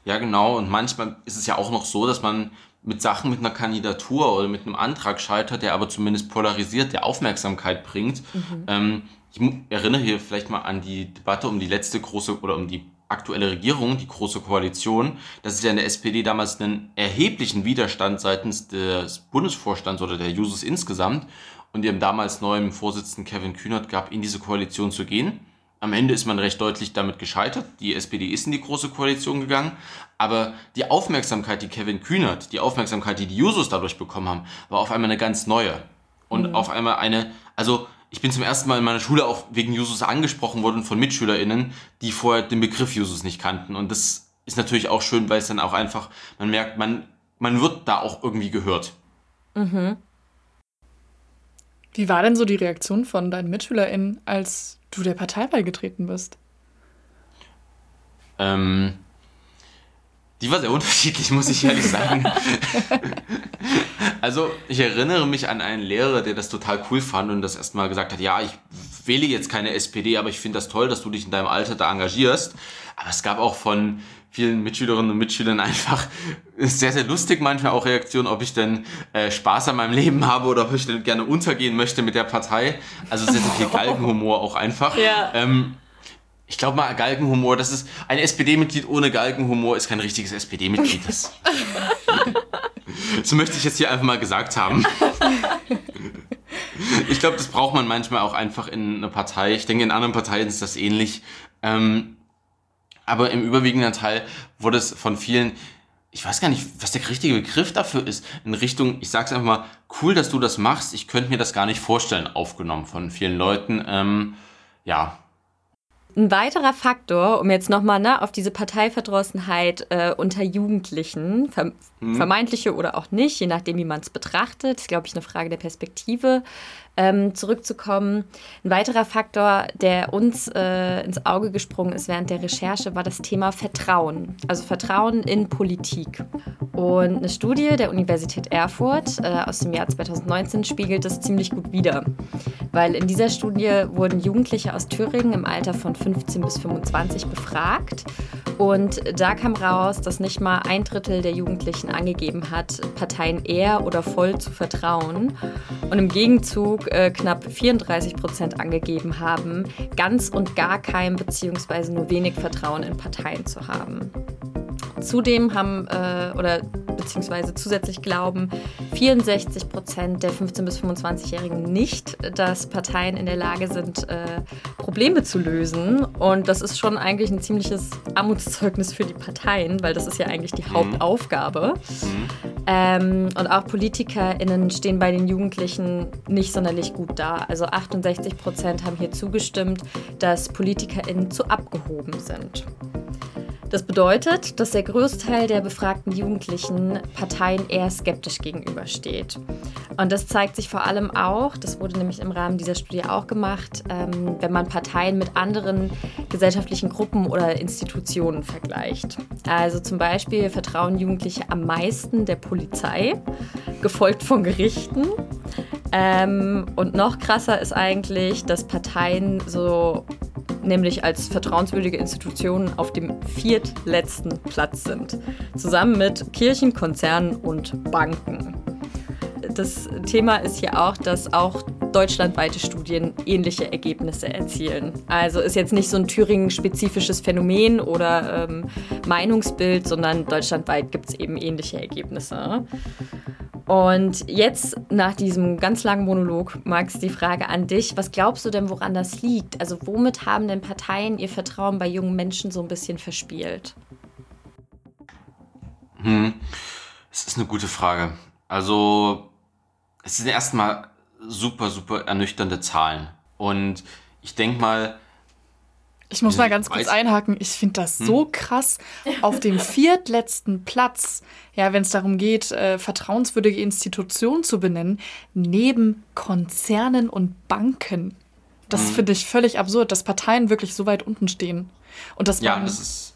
Ja, genau. Und manchmal ist es ja auch noch so, dass man mit Sachen mit einer Kandidatur oder mit einem Antrag scheitert, der aber zumindest polarisiert, der Aufmerksamkeit bringt. Mhm. Ähm, ich erinnere hier vielleicht mal an die Debatte um die letzte große oder um die aktuelle Regierung, die große Koalition, dass es ja in der SPD damals einen erheblichen Widerstand seitens des Bundesvorstands oder der Jusos insgesamt und ihrem damals neuen Vorsitzenden Kevin Kühnert gab, in diese Koalition zu gehen. Am Ende ist man recht deutlich damit gescheitert. Die SPD ist in die große Koalition gegangen. Aber die Aufmerksamkeit, die Kevin Kühnert, die Aufmerksamkeit, die die Jusos dadurch bekommen haben, war auf einmal eine ganz neue. Und mhm. auf einmal eine, also ich bin zum ersten Mal in meiner Schule auch wegen Jusos angesprochen worden von MitschülerInnen, die vorher den Begriff Jusos nicht kannten. Und das ist natürlich auch schön, weil es dann auch einfach, man merkt, man, man wird da auch irgendwie gehört. Mhm. Wie war denn so die Reaktion von deinen MitschülerInnen, als du der Partei beigetreten bist? Ähm, die war sehr [laughs] unterschiedlich, muss ich ehrlich sagen. also, ich erinnere mich an einen Lehrer, der das total cool fand und das erstmal gesagt hat, ja, ich wähle jetzt keine SPD, aber ich finde das toll, dass du dich in deinem Alter da engagierst. Aber es gab auch von vielen Mitschülerinnen und Mitschülern einfach sehr, sehr lustig manchmal auch Reaktionen, ob ich denn äh, Spaß an meinem Leben habe oder ob ich denn gerne untergehen möchte mit der Partei. Also sehr, sehr viel [laughs] Galgenhumor auch einfach. Ja. Ähm, ich glaube mal, Galgenhumor, das ist ein SPD-Mitglied ohne Galgenhumor ist kein richtiges SPD-Mitglied. Das, [laughs] so möchte ich jetzt hier einfach mal gesagt haben. Ich glaube, das braucht man manchmal auch einfach in einer Partei. Ich denke, in anderen Parteien ist das ähnlich. Ähm, aber im überwiegenden Teil wurde es von vielen, ich weiß gar nicht, was der richtige Begriff dafür ist, in Richtung, ich sag's einfach mal, cool, dass du das machst, ich könnte mir das gar nicht vorstellen, aufgenommen von vielen Leuten. Ähm, ja, ein weiterer Faktor, um jetzt nochmal ne, auf diese Parteiverdrossenheit äh, unter Jugendlichen, ver hm. vermeintliche oder auch nicht, je nachdem, wie man es betrachtet, ist, glaube ich, eine Frage der Perspektive, ähm, zurückzukommen. Ein weiterer Faktor, der uns äh, ins Auge gesprungen ist während der Recherche, war das Thema Vertrauen. Also Vertrauen in Politik. Und eine Studie der Universität Erfurt äh, aus dem Jahr 2019 spiegelt das ziemlich gut wider. Weil in dieser Studie wurden Jugendliche aus Thüringen im Alter von 15 bis 25 befragt. Und da kam raus, dass nicht mal ein Drittel der Jugendlichen angegeben hat, Parteien eher oder voll zu vertrauen. Und im Gegenzug äh, knapp 34 Prozent angegeben haben, ganz und gar kein bzw. nur wenig Vertrauen in Parteien zu haben. Zudem haben äh, oder beziehungsweise zusätzlich glauben 64 Prozent der 15- bis 25-Jährigen nicht, dass Parteien in der Lage sind, äh, Probleme zu lösen. Und das ist schon eigentlich ein ziemliches Armutszeugnis für die Parteien, weil das ist ja eigentlich die mhm. Hauptaufgabe. Mhm. Ähm, und auch PolitikerInnen stehen bei den Jugendlichen nicht sonderlich gut da. Also 68 Prozent haben hier zugestimmt, dass PolitikerInnen zu abgehoben sind. Das bedeutet, dass der Großteil der befragten Jugendlichen Parteien eher skeptisch gegenübersteht. Und das zeigt sich vor allem auch, das wurde nämlich im Rahmen dieser Studie auch gemacht, ähm, wenn man Parteien mit anderen gesellschaftlichen Gruppen oder Institutionen vergleicht. Also zum Beispiel vertrauen Jugendliche am meisten der Polizei, gefolgt von Gerichten. Ähm, und noch krasser ist eigentlich, dass Parteien so nämlich als vertrauenswürdige Institutionen auf dem viertletzten Platz sind, zusammen mit Kirchen, Konzernen und Banken. Das Thema ist hier auch, dass auch deutschlandweite Studien ähnliche Ergebnisse erzielen. Also ist jetzt nicht so ein Thüringen-spezifisches Phänomen oder ähm, Meinungsbild, sondern deutschlandweit gibt es eben ähnliche Ergebnisse. Und jetzt nach diesem ganz langen Monolog, Max, die Frage an dich. Was glaubst du denn, woran das liegt? Also womit haben denn Parteien ihr Vertrauen bei jungen Menschen so ein bisschen verspielt? Hm, das ist eine gute Frage. Also es sind erstmal super, super ernüchternde Zahlen. Und ich denke mal, ich muss mal ganz kurz einhaken. Ich finde das hm? so krass. Auf dem [laughs] viertletzten Platz, ja, wenn es darum geht, äh, vertrauenswürdige Institutionen zu benennen, neben Konzernen und Banken. Das hm. finde ich völlig absurd, dass Parteien wirklich so weit unten stehen. Und das ja, das ist.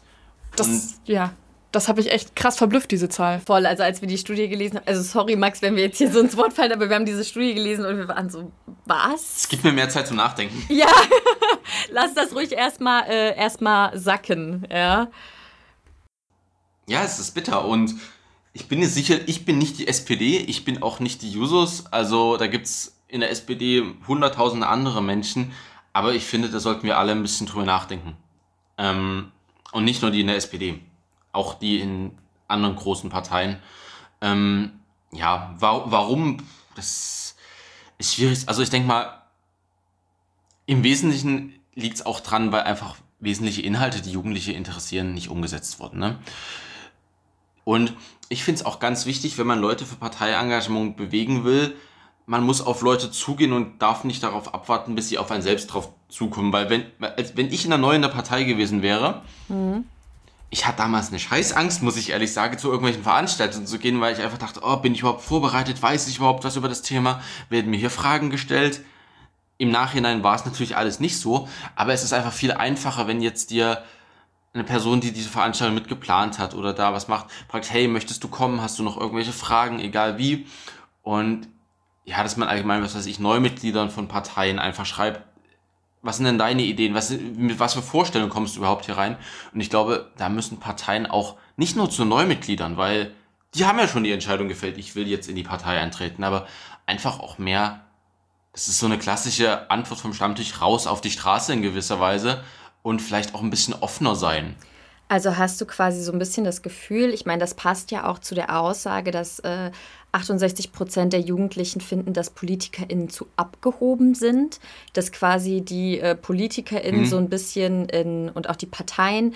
Das, ja das habe ich echt krass verblüfft, diese Zahl. Voll, also als wir die Studie gelesen haben, also sorry Max, wenn wir jetzt hier so ins Wort fallen, aber wir haben diese Studie gelesen und wir waren so, was? Es gibt mir mehr Zeit zum Nachdenken. [laughs] Ja, [laughs] lass das ruhig erstmal äh, erst sacken, ja. Ja, es ist bitter und ich bin mir sicher, ich bin nicht die SPD, ich bin auch nicht die Jusos, also da gibt es in der SPD hunderttausende andere Menschen, aber ich finde, da sollten wir alle ein bisschen drüber nachdenken. Ähm, und nicht nur die in der SPD auch die in anderen großen Parteien. Ähm, ja, wa warum? Das ist schwierig. Also ich denke mal, im Wesentlichen liegt es auch dran, weil einfach wesentliche Inhalte, die Jugendliche interessieren, nicht umgesetzt wurden. Ne? Und ich finde es auch ganz wichtig, wenn man Leute für Parteiengagement bewegen will, man muss auf Leute zugehen und darf nicht darauf abwarten, bis sie auf einen selbst drauf zukommen. Weil wenn, als wenn ich in der neuen Partei gewesen wäre, mhm ich hatte damals eine Scheißangst, muss ich ehrlich sagen, zu irgendwelchen Veranstaltungen zu gehen, weil ich einfach dachte, oh, bin ich überhaupt vorbereitet, weiß ich überhaupt was über das Thema, werden mir hier Fragen gestellt. Im Nachhinein war es natürlich alles nicht so, aber es ist einfach viel einfacher, wenn jetzt dir eine Person, die diese Veranstaltung mitgeplant hat oder da was macht, fragt, hey, möchtest du kommen, hast du noch irgendwelche Fragen, egal wie. Und ja, dass man allgemein, was weiß ich, Neumitgliedern von Parteien einfach schreibt, was sind denn deine Ideen? Was, mit was für Vorstellungen kommst du überhaupt hier rein? Und ich glaube, da müssen Parteien auch nicht nur zu Neumitgliedern, weil die haben ja schon die Entscheidung gefällt, ich will jetzt in die Partei eintreten, aber einfach auch mehr, das ist so eine klassische Antwort vom Stammtisch raus auf die Straße in gewisser Weise und vielleicht auch ein bisschen offener sein. Also hast du quasi so ein bisschen das Gefühl, ich meine, das passt ja auch zu der Aussage, dass äh, 68 Prozent der Jugendlichen finden, dass PolitikerInnen zu abgehoben sind, dass quasi die äh, PolitikerInnen mhm. so ein bisschen in, und auch die Parteien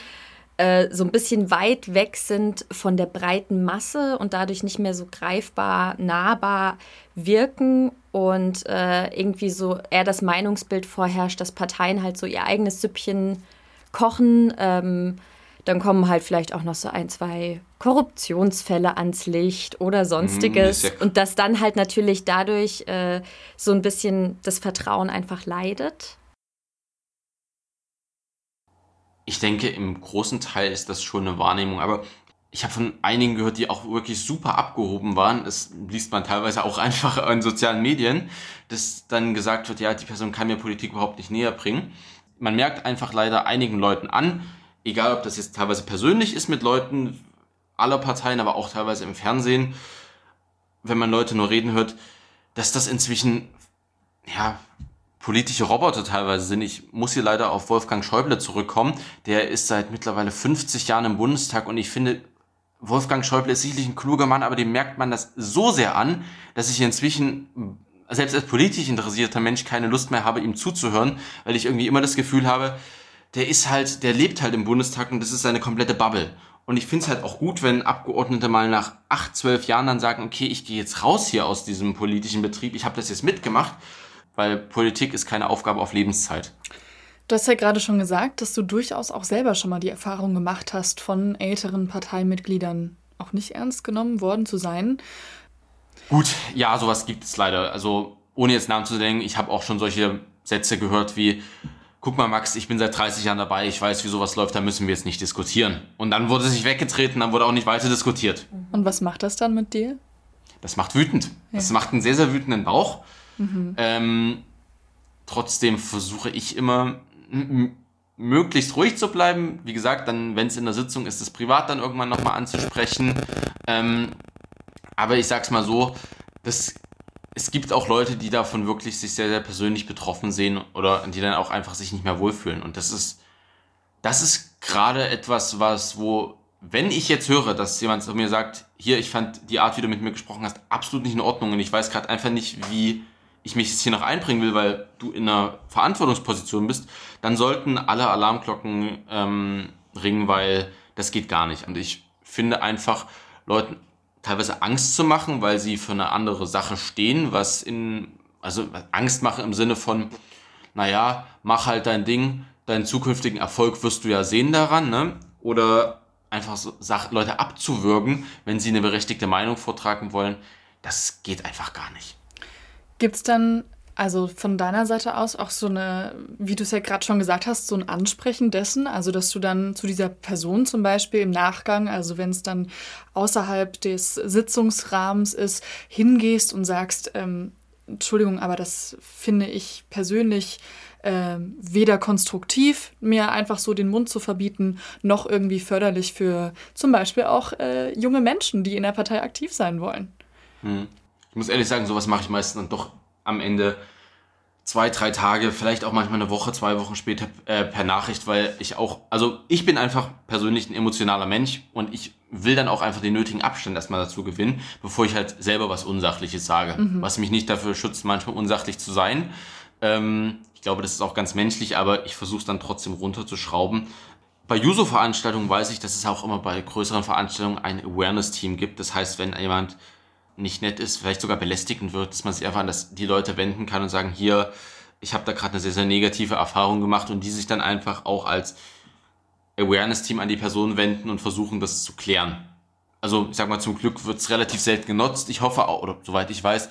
äh, so ein bisschen weit weg sind von der breiten Masse und dadurch nicht mehr so greifbar, nahbar wirken und äh, irgendwie so eher das Meinungsbild vorherrscht, dass Parteien halt so ihr eigenes Süppchen kochen. Ähm, dann kommen halt vielleicht auch noch so ein, zwei Korruptionsfälle ans Licht oder sonstiges. Mm, ja und dass dann halt natürlich dadurch äh, so ein bisschen das Vertrauen einfach leidet. Ich denke, im großen Teil ist das schon eine Wahrnehmung, aber ich habe von einigen gehört, die auch wirklich super abgehoben waren. Das liest man teilweise auch [laughs] einfach in sozialen Medien, dass dann gesagt wird, ja, die Person kann mir Politik überhaupt nicht näher bringen. Man merkt einfach leider einigen Leuten an, egal ob das jetzt teilweise persönlich ist mit Leuten aller Parteien, aber auch teilweise im Fernsehen, wenn man Leute nur reden hört, dass das inzwischen, ja, politische Roboter teilweise sind. Ich muss hier leider auf Wolfgang Schäuble zurückkommen. Der ist seit mittlerweile 50 Jahren im Bundestag und ich finde, Wolfgang Schäuble ist sicherlich ein kluger Mann, aber dem merkt man das so sehr an, dass ich inzwischen selbst als politisch interessierter Mensch keine Lust mehr habe, ihm zuzuhören, weil ich irgendwie immer das Gefühl habe, der ist halt, der lebt halt im Bundestag und das ist seine komplette Bubble. Und ich finde es halt auch gut, wenn Abgeordnete mal nach acht, zwölf Jahren dann sagen, okay, ich gehe jetzt raus hier aus diesem politischen Betrieb, ich habe das jetzt mitgemacht, weil Politik ist keine Aufgabe auf Lebenszeit. Du hast ja gerade schon gesagt, dass du durchaus auch selber schon mal die Erfahrung gemacht hast, von älteren Parteimitgliedern auch nicht ernst genommen worden zu sein. Gut, ja, sowas gibt es leider. Also ohne jetzt Namen zu denken, ich habe auch schon solche Sätze gehört wie, guck mal Max, ich bin seit 30 Jahren dabei, ich weiß, wie sowas läuft, da müssen wir jetzt nicht diskutieren. Und dann wurde sich weggetreten, dann wurde auch nicht weiter diskutiert. Und was macht das dann mit dir? Das macht wütend. Ja. Das macht einen sehr, sehr wütenden Bauch. Mhm. Ähm, trotzdem versuche ich immer möglichst ruhig zu bleiben. Wie gesagt, dann, wenn es in der Sitzung ist, das privat dann irgendwann nochmal anzusprechen. Ähm, aber ich sag's mal so, das es gibt auch Leute, die davon wirklich sich sehr, sehr persönlich betroffen sehen oder die dann auch einfach sich nicht mehr wohlfühlen. Und das ist, das ist gerade etwas, was, wo, wenn ich jetzt höre, dass jemand zu mir sagt, hier, ich fand die Art, wie du mit mir gesprochen hast, absolut nicht in Ordnung und ich weiß gerade einfach nicht, wie ich mich jetzt hier noch einbringen will, weil du in einer Verantwortungsposition bist, dann sollten alle Alarmglocken ähm, ringen, weil das geht gar nicht. Und ich finde einfach, Leuten teilweise Angst zu machen, weil sie für eine andere Sache stehen, was in, also Angst machen im Sinne von, naja, mach halt dein Ding, deinen zukünftigen Erfolg wirst du ja sehen daran, ne? Oder einfach so Sach Leute abzuwürgen, wenn sie eine berechtigte Meinung vortragen wollen, das geht einfach gar nicht. Gibt es dann also von deiner Seite aus auch so eine, wie du es ja gerade schon gesagt hast, so ein Ansprechen dessen, also dass du dann zu dieser Person zum Beispiel im Nachgang, also wenn es dann außerhalb des Sitzungsrahmens ist, hingehst und sagst, ähm, Entschuldigung, aber das finde ich persönlich äh, weder konstruktiv, mir einfach so den Mund zu verbieten, noch irgendwie förderlich für zum Beispiel auch äh, junge Menschen, die in der Partei aktiv sein wollen. Hm. Ich muss ehrlich sagen, sowas mache ich meistens dann doch am Ende zwei, drei Tage, vielleicht auch manchmal eine Woche, zwei Wochen später äh, per Nachricht, weil ich auch, also ich bin einfach persönlich ein emotionaler Mensch und ich will dann auch einfach den nötigen Abstand erstmal dazu gewinnen, bevor ich halt selber was Unsachliches sage. Mhm. Was mich nicht dafür schützt, manchmal unsachlich zu sein. Ähm, ich glaube, das ist auch ganz menschlich, aber ich versuche es dann trotzdem runterzuschrauben. Bei Juso-Veranstaltungen weiß ich, dass es auch immer bei größeren Veranstaltungen ein Awareness-Team gibt. Das heißt, wenn jemand nicht nett ist, vielleicht sogar belästigend wird, dass man sich einfach an das, die Leute wenden kann und sagen, hier, ich habe da gerade eine sehr, sehr negative Erfahrung gemacht und die sich dann einfach auch als Awareness-Team an die Person wenden und versuchen, das zu klären. Also ich sag mal, zum Glück wird es relativ selten genutzt. Ich hoffe auch, oder soweit ich weiß,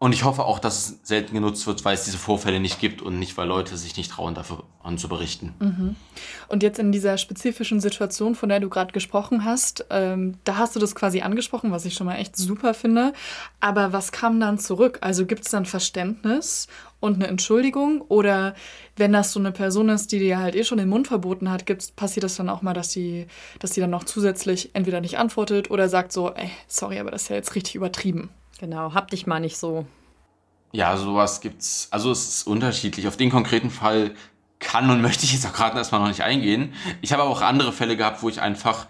und ich hoffe auch, dass es selten genutzt wird, weil es diese Vorfälle nicht gibt und nicht, weil Leute sich nicht trauen, davon zu berichten. Mhm. Und jetzt in dieser spezifischen Situation, von der du gerade gesprochen hast, ähm, da hast du das quasi angesprochen, was ich schon mal echt super finde. Aber was kam dann zurück? Also gibt es dann Verständnis und eine Entschuldigung? Oder wenn das so eine Person ist, die dir halt eh schon den Mund verboten hat, gibt's, passiert das dann auch mal, dass die, dass die dann noch zusätzlich entweder nicht antwortet oder sagt so, ey, sorry, aber das ist ja jetzt richtig übertrieben. Genau, hab dich mal nicht so. Ja, sowas gibt's. Also es ist unterschiedlich. Auf den konkreten Fall kann und möchte ich jetzt auch gerade erstmal noch nicht eingehen. Ich habe aber auch andere Fälle gehabt, wo ich einfach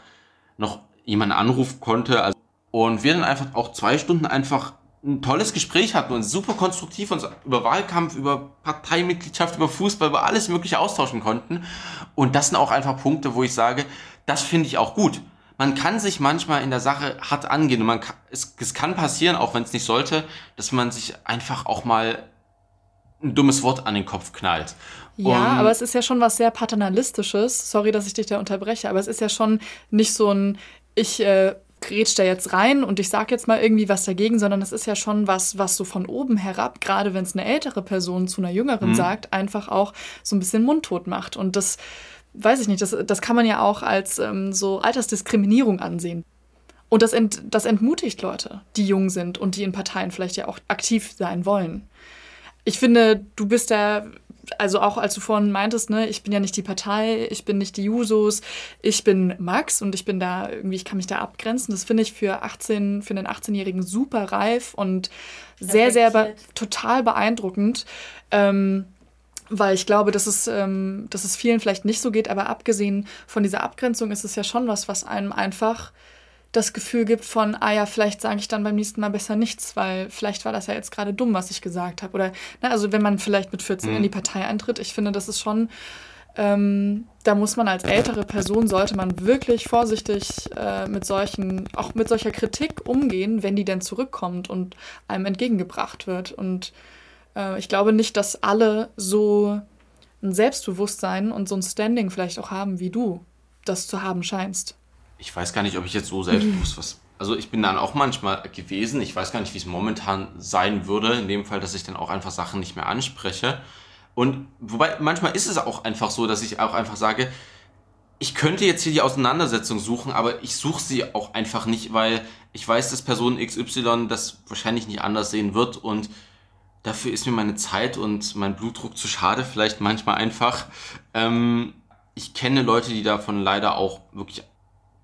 noch jemanden anrufen konnte. Also, und wir dann einfach auch zwei Stunden einfach ein tolles Gespräch hatten und super konstruktiv uns über Wahlkampf, über Parteimitgliedschaft, über Fußball, über alles Mögliche austauschen konnten. Und das sind auch einfach Punkte, wo ich sage, das finde ich auch gut man kann sich manchmal in der Sache hart angehen und man kann, es, es kann passieren, auch wenn es nicht sollte, dass man sich einfach auch mal ein dummes Wort an den Kopf knallt. Ja, um, aber es ist ja schon was sehr paternalistisches. Sorry, dass ich dich da unterbreche, aber es ist ja schon nicht so ein ich äh, grätsch da jetzt rein und ich sag jetzt mal irgendwie was dagegen, sondern es ist ja schon was, was so von oben herab, gerade wenn es eine ältere Person zu einer jüngeren mhm. sagt, einfach auch so ein bisschen mundtot macht und das weiß ich nicht, das, das kann man ja auch als ähm, so Altersdiskriminierung ansehen. Und das, ent, das entmutigt Leute, die jung sind und die in Parteien vielleicht ja auch aktiv sein wollen. Ich finde, du bist da, also auch als du vorhin meintest, ne, ich bin ja nicht die Partei, ich bin nicht die Jusos, ich bin Max und ich bin da irgendwie, ich kann mich da abgrenzen. Das finde ich für 18, für einen 18-Jährigen super reif und sehr, sehr be total beeindruckend. Ähm, weil ich glaube, dass es, ähm, dass es vielen vielleicht nicht so geht, aber abgesehen von dieser Abgrenzung ist es ja schon was, was einem einfach das Gefühl gibt von, ah ja, vielleicht sage ich dann beim nächsten Mal besser nichts, weil vielleicht war das ja jetzt gerade dumm, was ich gesagt habe. Oder, ne, also wenn man vielleicht mit 14 mhm. in die Partei eintritt, ich finde, das ist schon ähm, da muss man als ältere Person, sollte man wirklich vorsichtig äh, mit solchen, auch mit solcher Kritik umgehen, wenn die denn zurückkommt und einem entgegengebracht wird. Und äh, ich glaube nicht, dass alle so ein Selbstbewusstsein und so ein Standing vielleicht auch haben, wie du das zu haben scheinst. Ich weiß gar nicht, ob ich jetzt so selbstbewusst was. Also ich bin dann auch manchmal gewesen. Ich weiß gar nicht, wie es momentan sein würde. In dem Fall, dass ich dann auch einfach Sachen nicht mehr anspreche. Und wobei manchmal ist es auch einfach so, dass ich auch einfach sage, ich könnte jetzt hier die Auseinandersetzung suchen, aber ich suche sie auch einfach nicht, weil ich weiß, dass Person XY das wahrscheinlich nicht anders sehen wird und dafür ist mir meine Zeit und mein Blutdruck zu schade, vielleicht manchmal einfach. Ähm, ich kenne Leute, die davon leider auch wirklich,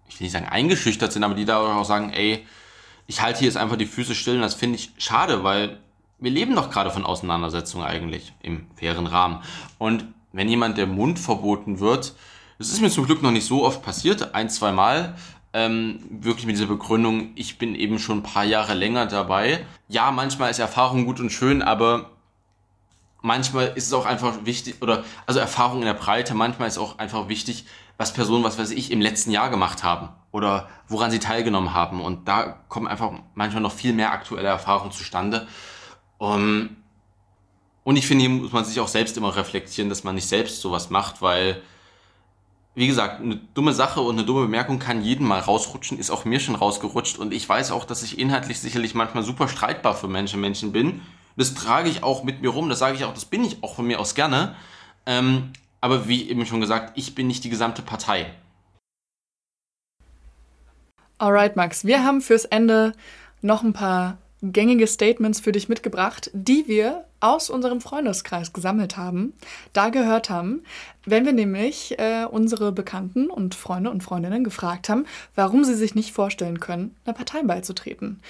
ich will nicht sagen eingeschüchtert sind, aber die da auch sagen, ey, ich halte hier jetzt einfach die Füße still und das finde ich schade, weil wir leben doch gerade von Auseinandersetzungen eigentlich im fairen Rahmen. Und wenn jemand der Mund verboten wird, das ist mir zum Glück noch nicht so oft passiert, ein, zwei Mal, ähm, wirklich mit dieser Begründung, ich bin eben schon ein paar Jahre länger dabei. Ja, manchmal ist Erfahrung gut und schön, aber manchmal ist es auch einfach wichtig, oder also Erfahrung in der Breite, manchmal ist auch einfach wichtig, was Personen, was weiß ich, im letzten Jahr gemacht haben oder woran sie teilgenommen haben. Und da kommen einfach manchmal noch viel mehr aktuelle Erfahrungen zustande. Um, und ich finde, hier muss man sich auch selbst immer reflektieren, dass man nicht selbst sowas macht, weil wie gesagt, eine dumme Sache und eine dumme Bemerkung kann jeden mal rausrutschen, ist auch mir schon rausgerutscht und ich weiß auch, dass ich inhaltlich sicherlich manchmal super streitbar für Menschen, Menschen bin. Das trage ich auch mit mir rum, das sage ich auch, das bin ich auch von mir aus gerne. Ähm, aber wie eben schon gesagt, ich bin nicht die gesamte Partei. Alright, Max, wir haben fürs Ende noch ein paar gängige Statements für dich mitgebracht, die wir aus unserem Freundeskreis gesammelt haben, da gehört haben, wenn wir nämlich äh, unsere Bekannten und Freunde und Freundinnen gefragt haben, warum sie sich nicht vorstellen können, einer Partei beizutreten.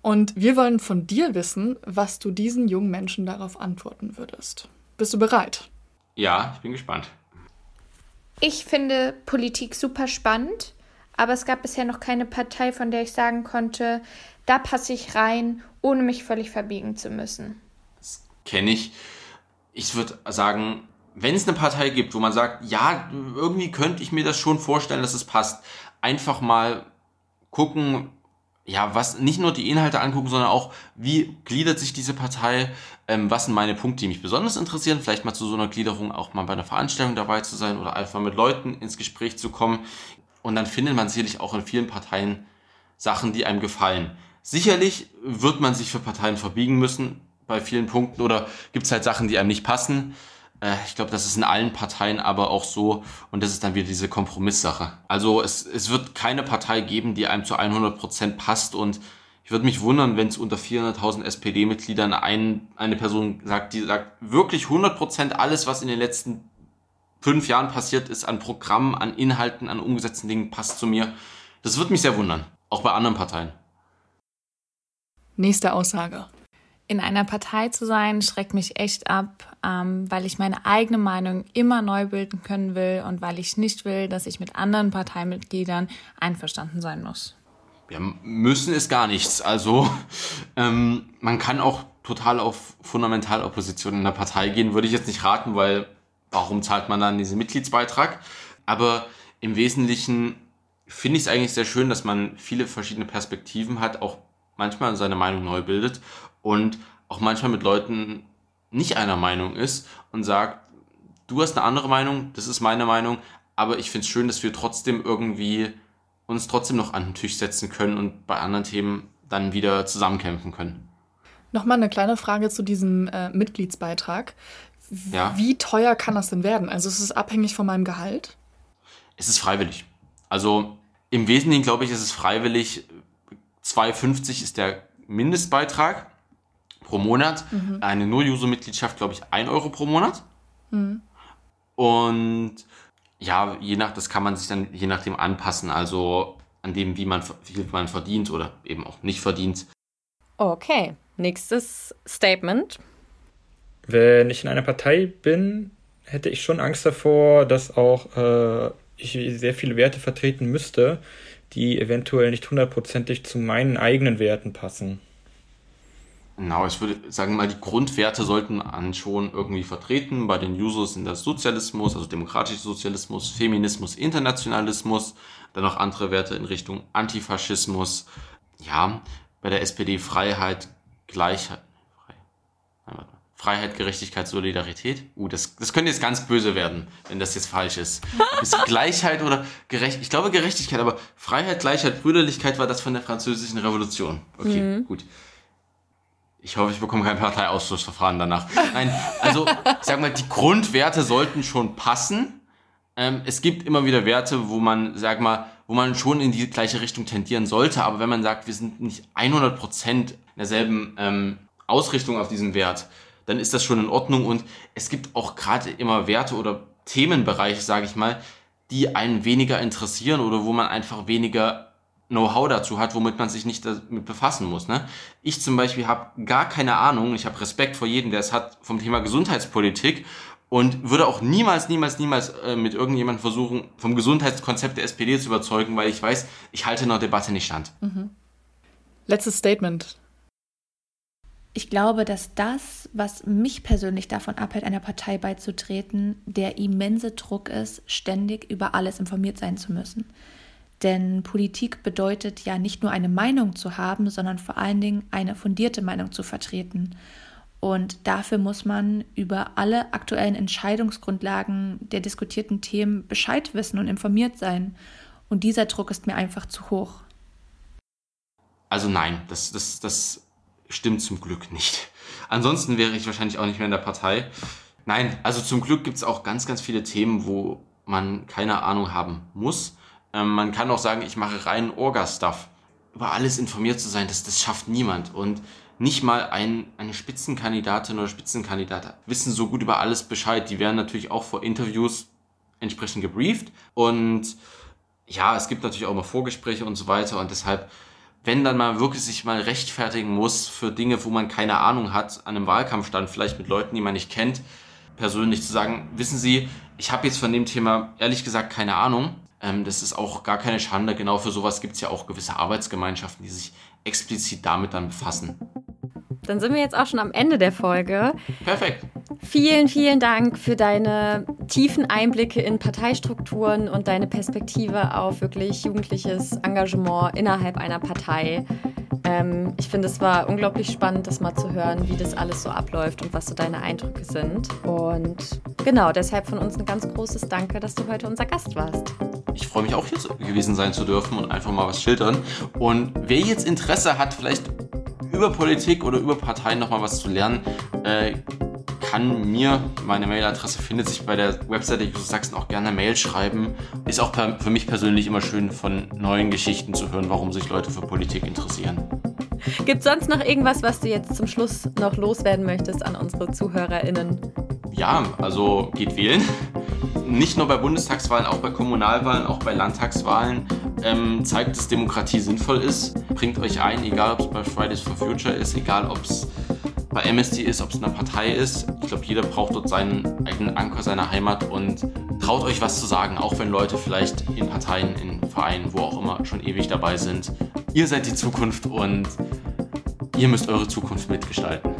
Und wir wollen von dir wissen, was du diesen jungen Menschen darauf antworten würdest. Bist du bereit? Ja, ich bin gespannt. Ich finde Politik super spannend, aber es gab bisher noch keine Partei, von der ich sagen konnte, da passe ich rein, ohne mich völlig verbiegen zu müssen. Kenne ich. Ich würde sagen, wenn es eine Partei gibt, wo man sagt, ja, irgendwie könnte ich mir das schon vorstellen, dass es passt, einfach mal gucken, ja, was nicht nur die Inhalte angucken, sondern auch, wie gliedert sich diese Partei, ähm, was sind meine Punkte, die mich besonders interessieren, vielleicht mal zu so einer Gliederung auch mal bei einer Veranstaltung dabei zu sein oder einfach mit Leuten ins Gespräch zu kommen. Und dann findet man sicherlich auch in vielen Parteien Sachen, die einem gefallen. Sicherlich wird man sich für Parteien verbiegen müssen bei vielen Punkten oder gibt es halt Sachen, die einem nicht passen. Äh, ich glaube, das ist in allen Parteien aber auch so und das ist dann wieder diese Kompromisssache. Also es, es wird keine Partei geben, die einem zu 100 Prozent passt und ich würde mich wundern, wenn es unter 400.000 SPD-Mitgliedern ein, eine Person sagt, die sagt, wirklich 100 Prozent alles, was in den letzten fünf Jahren passiert ist, an Programmen, an Inhalten, an umgesetzten Dingen, passt zu mir. Das würde mich sehr wundern. Auch bei anderen Parteien. Nächste Aussage. In einer Partei zu sein, schreckt mich echt ab, ähm, weil ich meine eigene Meinung immer neu bilden können will und weil ich nicht will, dass ich mit anderen Parteimitgliedern einverstanden sein muss. Ja, müssen ist gar nichts. Also ähm, man kann auch total auf Fundamentalopposition in der Partei gehen, würde ich jetzt nicht raten, weil warum zahlt man dann diesen Mitgliedsbeitrag? Aber im Wesentlichen finde ich es eigentlich sehr schön, dass man viele verschiedene Perspektiven hat, auch manchmal seine Meinung neu bildet und auch manchmal mit Leuten nicht einer Meinung ist und sagt, du hast eine andere Meinung, das ist meine Meinung, aber ich finde es schön, dass wir trotzdem irgendwie uns trotzdem noch an den Tisch setzen können und bei anderen Themen dann wieder zusammenkämpfen können. Nochmal eine kleine Frage zu diesem äh, Mitgliedsbeitrag. Ja. Wie teuer kann das denn werden? Also ist es abhängig von meinem Gehalt? Es ist freiwillig. Also im Wesentlichen glaube ich, ist es freiwillig, 2,50 ist der Mindestbeitrag pro Monat. Mhm. Eine Nur-User-Mitgliedschaft, glaube ich, 1 Euro pro Monat. Mhm. Und ja, je nach, das kann man sich dann je nachdem anpassen, also an dem, wie man, wie viel man verdient oder eben auch nicht verdient. Okay, nächstes Statement. Wenn ich in einer Partei bin, hätte ich schon Angst davor, dass auch äh, ich sehr viele Werte vertreten müsste, die eventuell nicht hundertprozentig zu meinen eigenen Werten passen. Genau, ich würde sagen mal, die Grundwerte sollten man schon irgendwie vertreten. Bei den Users sind das Sozialismus, also demokratischer Sozialismus, Feminismus, Internationalismus, dann noch andere Werte in Richtung Antifaschismus. Ja, bei der SPD Freiheit, Gleichheit, Freiheit, Gerechtigkeit, Solidarität. Uh, das, das könnte jetzt ganz böse werden, wenn das jetzt falsch ist. [laughs] Ist Gleichheit oder Gerechtigkeit? Ich glaube Gerechtigkeit, aber Freiheit, Gleichheit, Brüderlichkeit war das von der französischen Revolution. Okay, mhm. gut. Ich hoffe, ich bekomme kein Parteiausschlussverfahren danach. Nein, also sag mal, die Grundwerte sollten schon passen. Ähm, es gibt immer wieder Werte, wo man, sag mal, wo man schon in die gleiche Richtung tendieren sollte. Aber wenn man sagt, wir sind nicht 100 Prozent derselben ähm, Ausrichtung auf diesen Wert, dann ist das schon in Ordnung. Und es gibt auch gerade immer Werte oder Themenbereiche, sage ich mal, die einen weniger interessieren oder wo man einfach weniger Know-how dazu hat, womit man sich nicht damit befassen muss. Ne? Ich zum Beispiel habe gar keine Ahnung, ich habe Respekt vor jedem, der es hat, vom Thema Gesundheitspolitik und würde auch niemals, niemals, niemals äh, mit irgendjemandem versuchen, vom Gesundheitskonzept der SPD zu überzeugen, weil ich weiß, ich halte in der Debatte nicht stand. Mhm. Letztes Statement. Ich glaube, dass das, was mich persönlich davon abhält, einer Partei beizutreten, der immense Druck ist, ständig über alles informiert sein zu müssen. Denn Politik bedeutet ja nicht nur eine Meinung zu haben, sondern vor allen Dingen eine fundierte Meinung zu vertreten. Und dafür muss man über alle aktuellen Entscheidungsgrundlagen der diskutierten Themen Bescheid wissen und informiert sein. Und dieser Druck ist mir einfach zu hoch. Also nein, das, das, das stimmt zum Glück nicht. Ansonsten wäre ich wahrscheinlich auch nicht mehr in der Partei. Nein, also zum Glück gibt es auch ganz, ganz viele Themen, wo man keine Ahnung haben muss. Ähm, man kann auch sagen, ich mache rein Orga-Stuff. Über alles informiert zu sein, das, das schafft niemand. Und nicht mal ein, eine Spitzenkandidatin oder Spitzenkandidat wissen so gut über alles Bescheid. Die werden natürlich auch vor Interviews entsprechend gebrieft. Und ja, es gibt natürlich auch immer Vorgespräche und so weiter. Und deshalb, wenn dann mal wirklich sich mal rechtfertigen muss für Dinge, wo man keine Ahnung hat, an einem Wahlkampfstand, vielleicht mit Leuten, die man nicht kennt, persönlich zu sagen, wissen Sie, ich habe jetzt von dem Thema ehrlich gesagt keine Ahnung. Ähm, das ist auch gar keine Schande. Genau für sowas gibt es ja auch gewisse Arbeitsgemeinschaften, die sich explizit damit dann befassen. Dann sind wir jetzt auch schon am Ende der Folge. Perfekt. Vielen, vielen Dank für deine tiefen Einblicke in Parteistrukturen und deine Perspektive auf wirklich jugendliches Engagement innerhalb einer Partei. Ähm, ich finde, es war unglaublich spannend, das mal zu hören, wie das alles so abläuft und was so deine Eindrücke sind. Und genau, deshalb von uns ein ganz großes Danke, dass du heute unser Gast warst. Ich freue mich auch hier gewesen sein zu dürfen und einfach mal was schildern. Und wer jetzt Interesse hat, vielleicht über Politik oder über Parteien nochmal was zu lernen, äh, kann mir, meine Mailadresse findet sich bei der Webseite Justus Sachsen auch gerne Mail schreiben. Ist auch für mich persönlich immer schön, von neuen Geschichten zu hören, warum sich Leute für Politik interessieren. Gibt es sonst noch irgendwas, was du jetzt zum Schluss noch loswerden möchtest an unsere ZuhörerInnen? Ja, also geht wählen. Nicht nur bei Bundestagswahlen, auch bei Kommunalwahlen, auch bei Landtagswahlen. Ähm, zeigt, dass Demokratie sinnvoll ist. Bringt euch ein, egal ob es bei Fridays for Future ist, egal ob es bei Amnesty ist, ob es eine Partei ist. Ich glaube, jeder braucht dort seinen eigenen Anker, seine Heimat und traut euch was zu sagen, auch wenn Leute vielleicht in Parteien, in Vereinen, wo auch immer schon ewig dabei sind. Ihr seid die Zukunft und ihr müsst eure Zukunft mitgestalten.